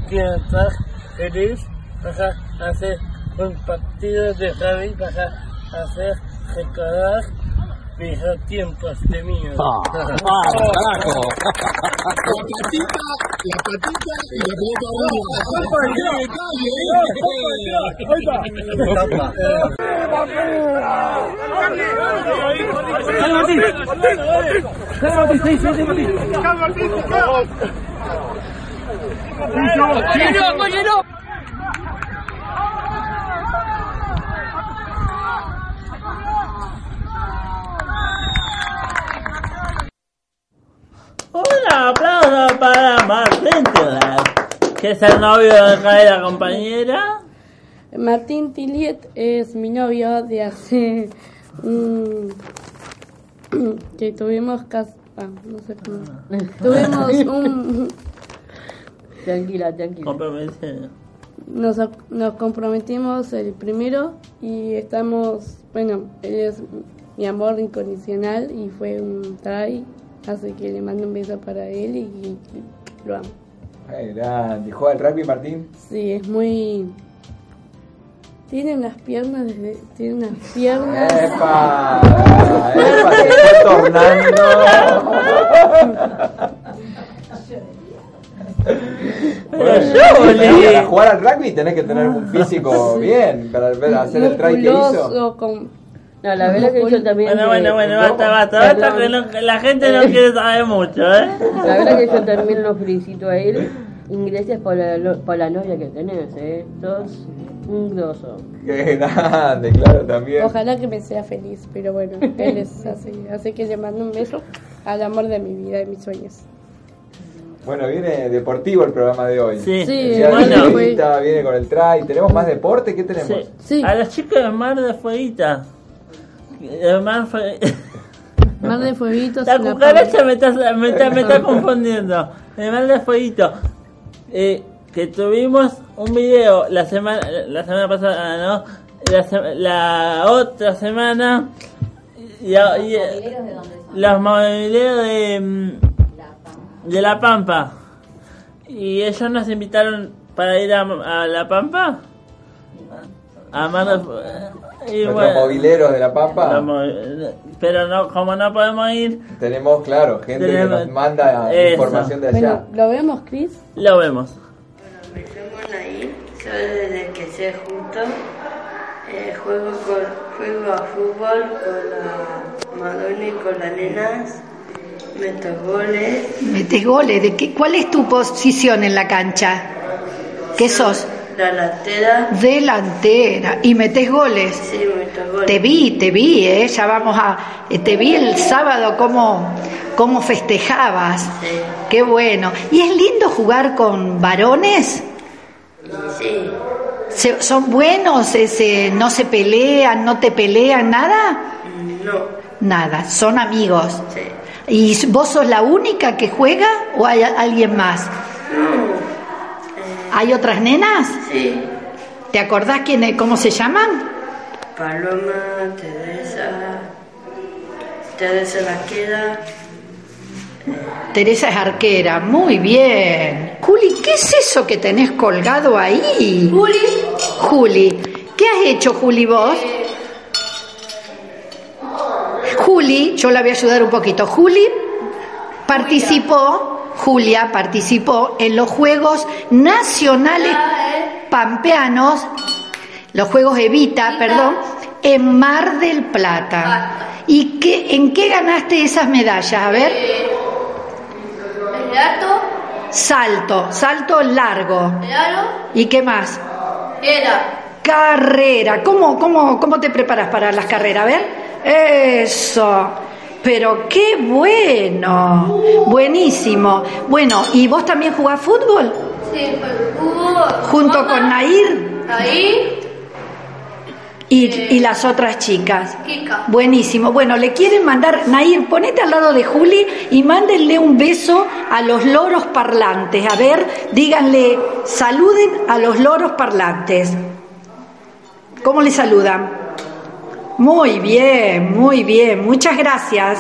J: Quiero estar feliz para hacer un partido de rugby para hacer recordar viejos tiempos de mío.
A: Un aplauso para Martín Tillet, que es el novio de acá de la compañera.
C: Martín Tilliet es mi novio de hace un [CLEARS THROAT] que tuvimos cas ah, no sé cómo tuvimos [LAUGHS] un
D: Tranquila, tranquila.
C: Nos, nos comprometimos el primero y estamos bueno él es mi amor incondicional y fue un try así que le mando un beso para él y, lo amo
B: Ay, grande. ¿Juega el rugby, Martín?
C: sí es muy tiene unas piernas desde, tiene unas piernas
B: ¡Epa! ¡Epa! Se fue [LAUGHS] tornando. Bueno, para jugar al rugby tenés que tener un físico [LAUGHS] bien para hacer el try que hizo.
C: con
D: No, la verdad que yo también.
A: Bueno,
D: eh,
A: bueno, bueno,
D: no,
A: basta, basta, basta, que, no- la gente no quiere saber mucho, ¿eh?
D: La verdad que yo también lo felicito a él. Y gracias por la, lo- por la novia que tenés, ¿eh? Sos un grosso.
B: Qué grande, claro, también.
C: Ojalá que me sea feliz, pero bueno, él es así. Así que le mando un beso al amor de mi vida, de mis sueños.
B: Bueno, viene deportivo el programa de hoy.
A: Sí,
C: Sí,
A: bueno,
B: viene con el try. ¿Tenemos más deporte? ¿Qué tenemos?
A: sí.
C: Sí.
A: A los chicos de Mar de Fueguita. De Mar Fue- [LAUGHS]
C: Mar de fueguitos.
A: La cucaracha me está, me está, me está confundiendo. De Mar de Fueguito. Eh, que tuvimos un video la semana la semana pasada, ¿no? La, se- la otra semana. Y, y- los mobileros de, mm, de La Pampa. Y ellos nos invitaron para ir a, a La Pampa. A Mar de y
B: Nuestros
A: bueno,
B: mobileros de La Pampa.
A: pero no, como no podemos ir,
B: Tenemos, claro, gente
A: Tenemos-
B: que nos manda
A: Eso.
B: información de allá.
C: Bueno, ¿lo vemos, Chris?
A: lo vemos.
K: Me llamo Nair, yo desde que sé justo eh, juego, con, juego a fútbol con la Madonna y con las nenas meto goles,
L: Metes goles. ¿De qué, ¿Cuál es tu posición en la cancha? ¿Qué sos?
K: La delantera,
L: Delantera. ¿Y metes goles?
K: sí, meto goles.
L: Te vi, te vi, ¿eh? Ya vamos a... eh, Te vi el sábado cómo, cómo festejabas.
K: Sí,
L: Qué bueno. ¿Y es lindo jugar con varones?
K: sí,
L: Se- ¿Son buenos? Se- se- ¿No se pelean? ¿No te pelean? ¿Nada?
K: no,
L: Nada, son amigos.
K: sí.
L: ¿Y vos sos la única que juega o hay alguien más? ¿Hay otras nenas?
K: Sí,
L: ¿Te acordás quién, cómo se llaman?
K: Paloma, Teresa, Teresa la queda,
L: Teresa es arquera, muy bien. Juli, ¿qué es eso que tenés colgado ahí?
C: Juli.
L: Juli, ¿qué has hecho, Juli, vos? Juli, yo la voy a ayudar un poquito. Juli participó, Julia participó en los Juegos Nacionales Pampeanos, los Juegos Evita, perdón, en Mar del Plata. ¿Y qué, en qué ganaste esas medallas? A ver.
C: Gato,
L: Salto, salto largo. ¿Y qué más?
C: era.
L: Carrera. ¿Cómo, cómo, ¿Cómo te preparas para las carreras? A ver. Eso. Pero qué bueno. Buenísimo. Bueno, ¿y vos también jugás fútbol?
C: Sí, hubo.
L: Junto con Nair
C: Ahí,
L: y, y las otras chicas.
C: Kika.
L: Buenísimo. Bueno, le quieren mandar, Nair, ponete al lado de Juli y mándenle un beso a los loros parlantes. A ver, díganle, saluden a los loros parlantes. ¿Cómo le saludan? Muy bien, muy bien. Muchas gracias.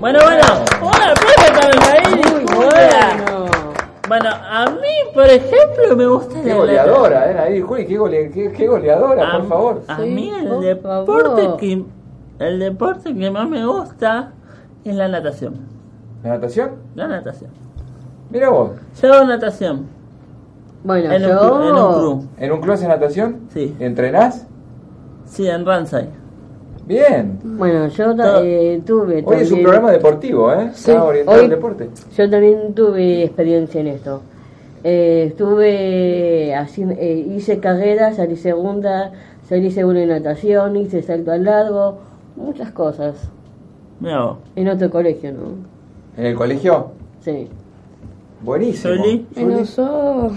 A: Bueno, bueno, una aplauso para Nair y Julia. Bueno, a mí, por ejemplo, me gusta
B: Qué
A: la-
B: goleadora, ¿eh? Nadir Juli, qué, gole- qué- qué goleadora,
A: A,
B: por favor.
A: a
D: Sí,
A: mí el
D: por
A: deporte
D: favor.
A: que el deporte que más me gusta es la natación.
B: ¿La natación?
A: La natación.
B: Mira vos,
A: Yo hago natación.
D: Bueno,
A: En un,
D: yo.
A: clu- en un club.
B: ¿en un club de natación?
A: Sí.
B: ¿Entrenás?
A: Sí, en Ransay.
B: Bien.
D: Bueno, yo ta-
A: Todo.
D: eh, tuve.
B: Hoy es un programa deportivo, ¿eh?
D: Sí,
B: Está orientado
D: hoy-
B: al deporte.
D: Yo también tuve experiencia en esto. Eh, estuve haciendo, eh, hice carreras, salí segunda, salí segunda en natación, hice salto al largo, muchas cosas.
A: Vos.
D: En otro colegio, ¿no?
B: ¿En el colegio?
D: Sí.
B: Buenísimo.
A: Juli.
C: Bueno, yo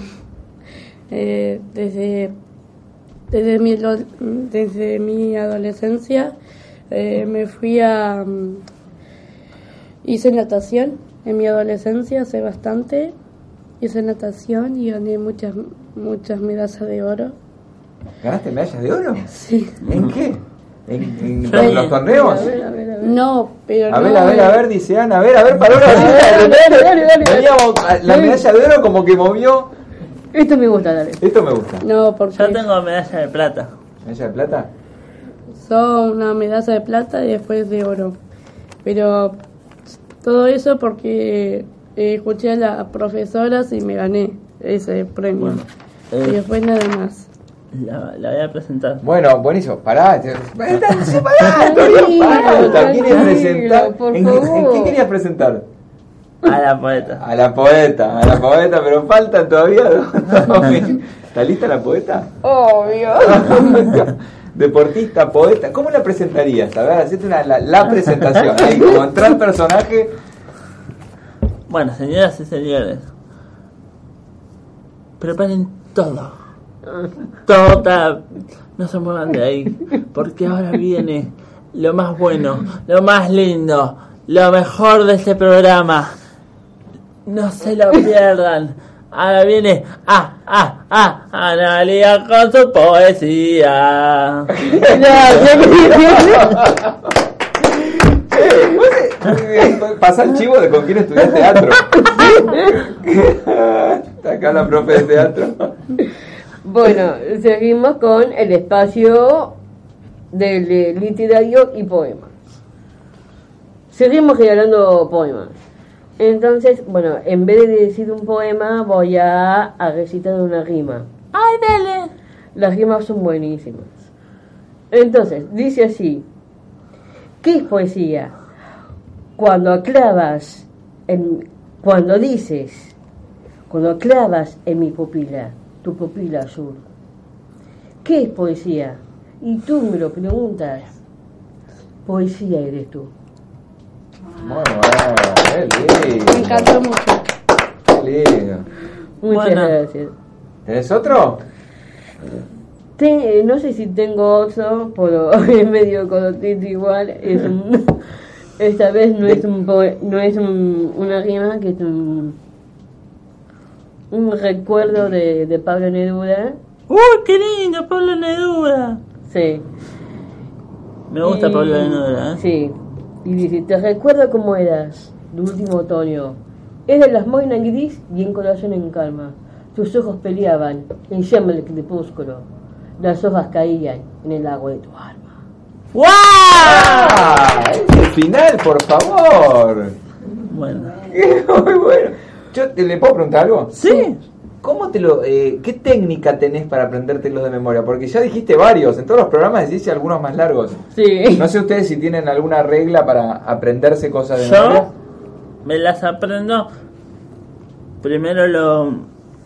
C: eh, desde, desde, mi, desde mi adolescencia eh, me fui a... mm, hice natación en mi adolescencia hace bastante. Hice natación y gané muchas, muchas medallas de oro.
B: ¿Ganaste medallas de oro?
C: Sí.
B: ¿En qué? ¿En, [LAUGHS] los, los torneos?
D: A ver, a ver, a ver.
C: No, pero
B: A
C: no...
B: ver, a ver, a ver, dice Ana. A ver, a ver, paró la
D: Dale, dale, dale, dale, dale.
B: Veníamos, a- la medalla de oro como que movió.
D: Esto me gusta, dale.
B: Esto me gusta.
C: No, porque
A: Yo tengo medalla de plata.
B: ¿Medalla de plata?
C: Son una medalla de plata y después de oro. Pero todo eso porque eh, escuché a las profesoras y me gané ese premio.
A: Bueno,
C: y
A: eh,
C: después nada más.
A: la, la voy a presentar.
B: Bueno, buenísimo. Pará. todavía falta. ¿Quieres presentar? [LAUGHS] ¿En, qué querías presentar?
A: A la poeta.
B: A la poeta, a la poeta, pero faltan todavía dos. [LAUGHS] ¿Está lista la poeta?
C: Obvio. [LAUGHS]
B: Deportista, poeta, ¿cómo la presentarías? A ver, hacete una, la, la presentación, ahí, [LAUGHS] como entrar personaje.
A: Bueno, señoras y señores, preparen todo. Toda. No se muevan de ahí, porque ahora viene lo más bueno, lo más lindo, lo mejor de este programa. No se lo pierdan. Ahora viene ah, ah, ah, Analia con su poesía.
B: Eh, ¿vos, eh, Pasa el chivo de con quién estudias teatro. Está acá la profe de teatro.
D: Bueno, seguimos con el espacio del eh, literario y poemas. Seguimos generando poemas. Entonces, bueno, en vez de decir un poema, voy a, a recitar una rima.
A: ¡Ay, dale!
D: Las rimas son buenísimas. Entonces, dice así: ¿Qué es poesía? Cuando clavas, en, cuando dices, cuando clavas en mi pupila, tu pupila azul. ¿Qué es poesía? Y tú me lo preguntas. Poesía eres tú.
B: Muy bueno, qué lindo.
C: Me encantó mucho.
B: Qué lindo.
D: Muchas
A: Bueno.
D: gracias.
B: ¿Tenés otro?
D: Te- no sé si tengo otro, pero [LAUGHS] es medio cortito igual. Es un- [LAUGHS] esta vez no es un no es un- una rima, que es un, un recuerdo de, de Pablo Neruda.
A: ¡Uy, qué lindo! Pablo Neruda.
D: Sí.
A: Me gusta
D: Y-
A: Pablo Neruda, ¿eh?
D: Sí. Y dice, te recuerdo cómo eras, de último otoño. Eras las moinas gris y en corazón en calma. Tus ojos peleaban en llama del crepúsculo. Las hojas caían en el agua de tu alma.
A: ¡Wow!
B: ¡Ah! ¡El final, por favor!
A: Bueno. [LAUGHS]
B: Muy bueno. Yo te le puedo preguntar algo.
A: Sí.
B: ¿Cómo te lo, eh, qué técnica tenés para aprendértelos de memoria? Porque ya dijiste varios, en todos los programas decís algunos más largos.
D: Sí.
B: No sé ustedes si tienen alguna regla para aprenderse cosas de
A: Yo
B: memoria.
A: me las aprendo. Primero lo,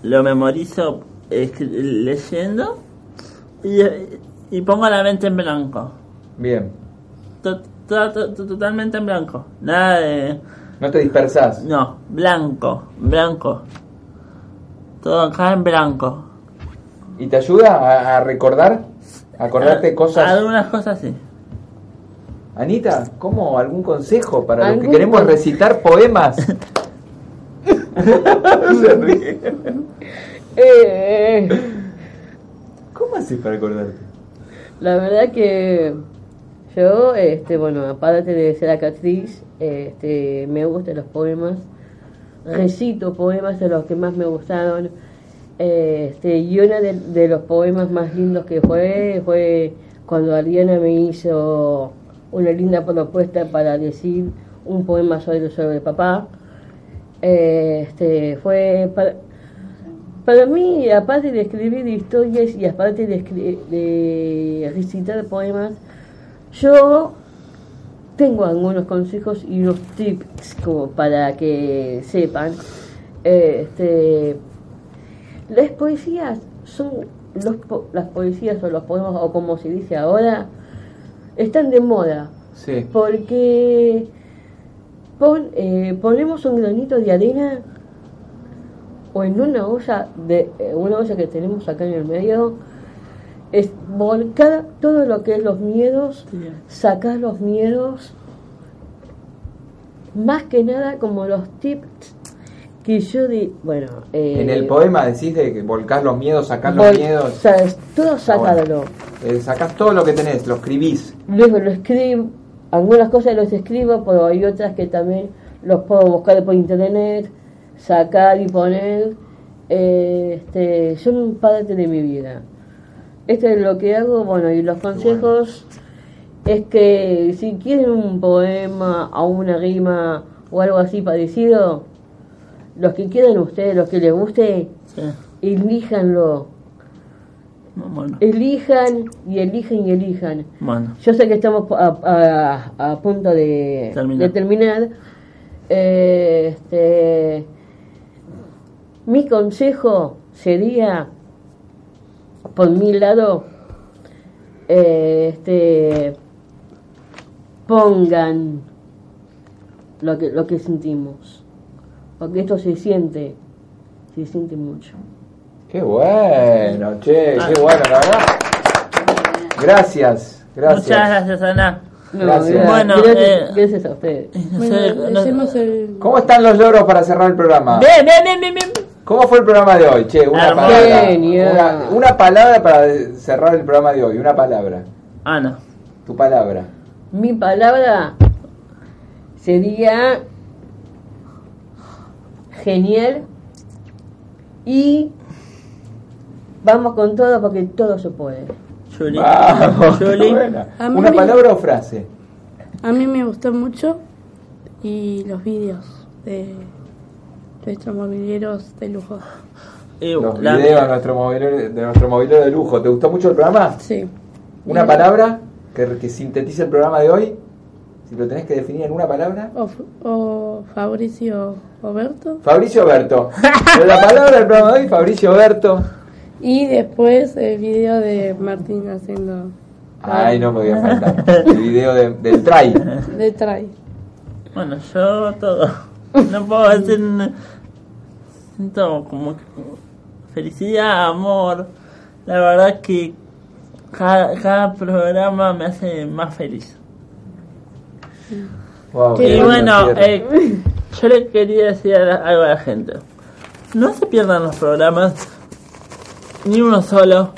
A: lo memorizo leyendo y, y pongo la mente en blanco.
B: Bien.
A: To- to- to- to- totalmente en blanco. Nada de.
B: No te dispersás.
A: No, blanco, blanco. Todo acá en blanco.
B: ¿Y te ayuda a, a recordar? ¿A acordarte
A: A-
B: cosas?
A: Algunas cosas sí.
B: Anita, ¿cómo? ¿Algún consejo para los que
D: ¿Algún
B: queremos
D: con-
B: recitar poemas? [LAUGHS] [LAUGHS] Se ríe.
D: Eh,
B: ¿Cómo haces para acordarte?
D: la verdad que yo, este, bueno, aparte de ser actriz, este, me gustan los poemas. Recito poemas de los que más me gustaron. Este, y uno de, los poemas más lindos que fue fue cuando Ariana me hizo una linda propuesta para decir un poema sobre, sobre papá. Este, fue para, para mí, aparte de escribir historias y aparte de, de recitar poemas, yo tengo algunos consejos y unos tips como para que sepan. Este, las poesías son los po- las poesías o los poemas o como se dice ahora están de moda
B: Sí.
D: porque pon- eh, ponemos un granito de arena o en una olla de eh, una olla que tenemos acá en el medio es volcar todo lo que es los miedos sacar los miedos más que nada como los tips que yo di bueno eh,
B: En el poema decís de que volcás los miedos, sacás los miedos.
D: sabes, todo sacadlo
B: Eh, sacás todo lo que tenés, lo escribís.
D: Luego lo escribo, algunas cosas los escribo, pero hay otras que también los puedo buscar por internet, sacar y poner. Eh, este, son parte de mi vida. Esto es lo que hago, bueno, y los consejos es que si quieren un poema o una rima o algo así parecido, los que quieran ustedes, los que les guste, elíjanlo.
A: Bueno,
D: Elijan y elijan y elijan.
A: bueno.
D: Yo sé que estamos a, a- a punto de
A: Terminar.
D: de terminar. Eh, este, mi consejo sería, por mi lado, eh, este, pongan lo que, lo que sentimos. Porque esto se siente, se siente mucho.
B: Qué bueno, che,
A: Ah.
B: qué bueno, la verdad. Gracias, gracias.
A: Muchas gracias, Ana.
D: No,
B: Gracias.
D: gra-
A: Bueno,
D: gracias,
A: eh,
D: gracias a ustedes.
A: No
C: Bueno, el...
B: ¿Cómo están los logros para cerrar el programa?
A: Bien, bien, bien, bien, bien.
B: ¿Cómo fue el programa de hoy? Che, una palabra.
D: Genial.
B: Una, una palabra para cerrar el programa de hoy, una palabra.
A: Ana.
B: Tu palabra.
D: Mi palabra sería genial y vamos con todo porque todo se puede.
B: Vamos, Una palabra o frase.
C: A mí me gustó mucho y los vídeos de nuestros mobileros de lujo.
A: Y
B: Los
A: la-
B: videos de nuestro movilero de nuestro movilero de lujo. ¿Te gustó mucho el programa?
C: Sí.
B: Una palabra que, que sintetice el programa de hoy. Si lo tenés que definir en una palabra.
C: O, o Fabricio Oberto.
B: Fabricio Berto. [LAUGHS] la palabra del programa de hoy, Fabricio Berto.
C: Y después el video de Martín haciendo
B: Ay, no podía faltar. [LAUGHS] El video de- del try.
C: de try.
A: Bueno, yo todo. No puedo decir. Siento como felicidad, amor. La verdad que cada, cada programa me hace más feliz.
B: Wow,
A: y bueno, eh, yo le quería decir algo a la gente. No se pierdan los programas, ni uno solo,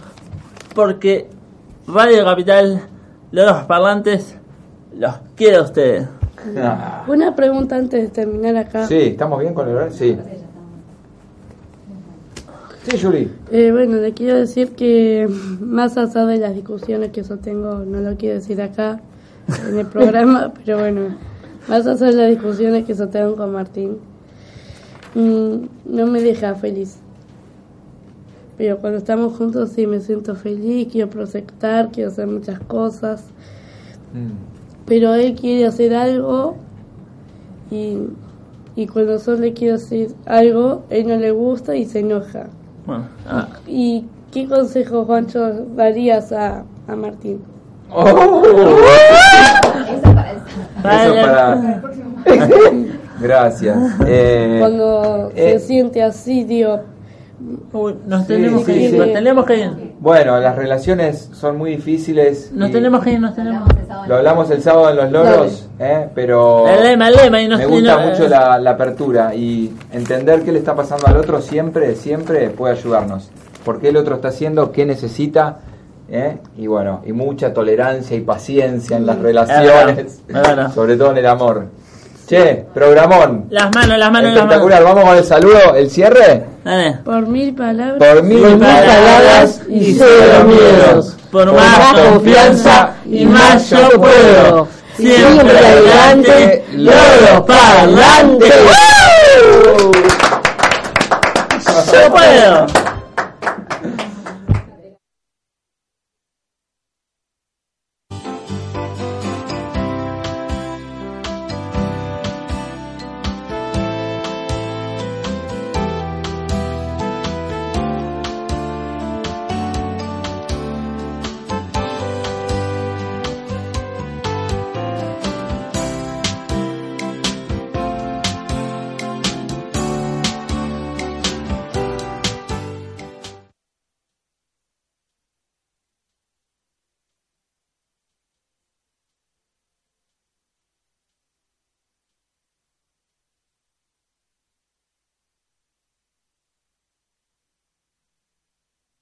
A: porque Radio Capital, los parlantes, los quiero a ustedes.
B: Ah.
C: Una pregunta antes de terminar acá.
B: Sí, ¿estamos bien con el horario? Sí. Sí, Juli.
C: Eh, bueno, le quiero decir que [LAUGHS] más allá de las discusiones que yo tengo, no lo quiero decir acá en el programa, [LAUGHS] pero bueno, más allá de las discusiones que yo tengo con Martín, mm, no me deja feliz. Pero cuando estamos juntos sí me siento feliz, quiero proyectar, quiero hacer muchas cosas, pero él quiere hacer algo y, y cuando yo le quiero decir algo, él no le gusta y se enoja.
A: Bueno, ah,
C: ¿Y qué consejo, Juancho, darías a, a Martín?
B: Oh. Eso
A: Vale.
B: para. [LAUGHS] Gracias. Eh,
C: Cuando
B: eh,
C: se siente así, digo,
A: uy, nos
B: Sí,
A: tenemos que
B: sí,
A: ir,
B: sí.
A: nos tenemos que ir.
B: Bueno, las relaciones son muy difíciles.
A: Nos tenemos que ir, nos tenemos
B: Lo hablamos el sábado en los loros, eh, pero
A: El lema, el lema, y nos
B: me gusta
A: y no-
B: mucho la, la apertura y entender qué le está pasando al otro siempre, siempre puede ayudarnos. ¿Por qué el otro está haciendo? ¿Qué necesita? ¿eh? Y bueno, y mucha tolerancia y paciencia en las relaciones, [LAUGHS] sobre todo en el amor. Che, programón.
A: Las manos, las manos, las manos.
B: Espectacular, vamos con el saludo, el cierre.
A: Dale.
C: por mil palabras.
B: Por mil
A: Por mil
B: palabras y cero miedos.
A: Por más confianza y más yo puedo. Siempre adelante, loros parlantes. Yo puedo.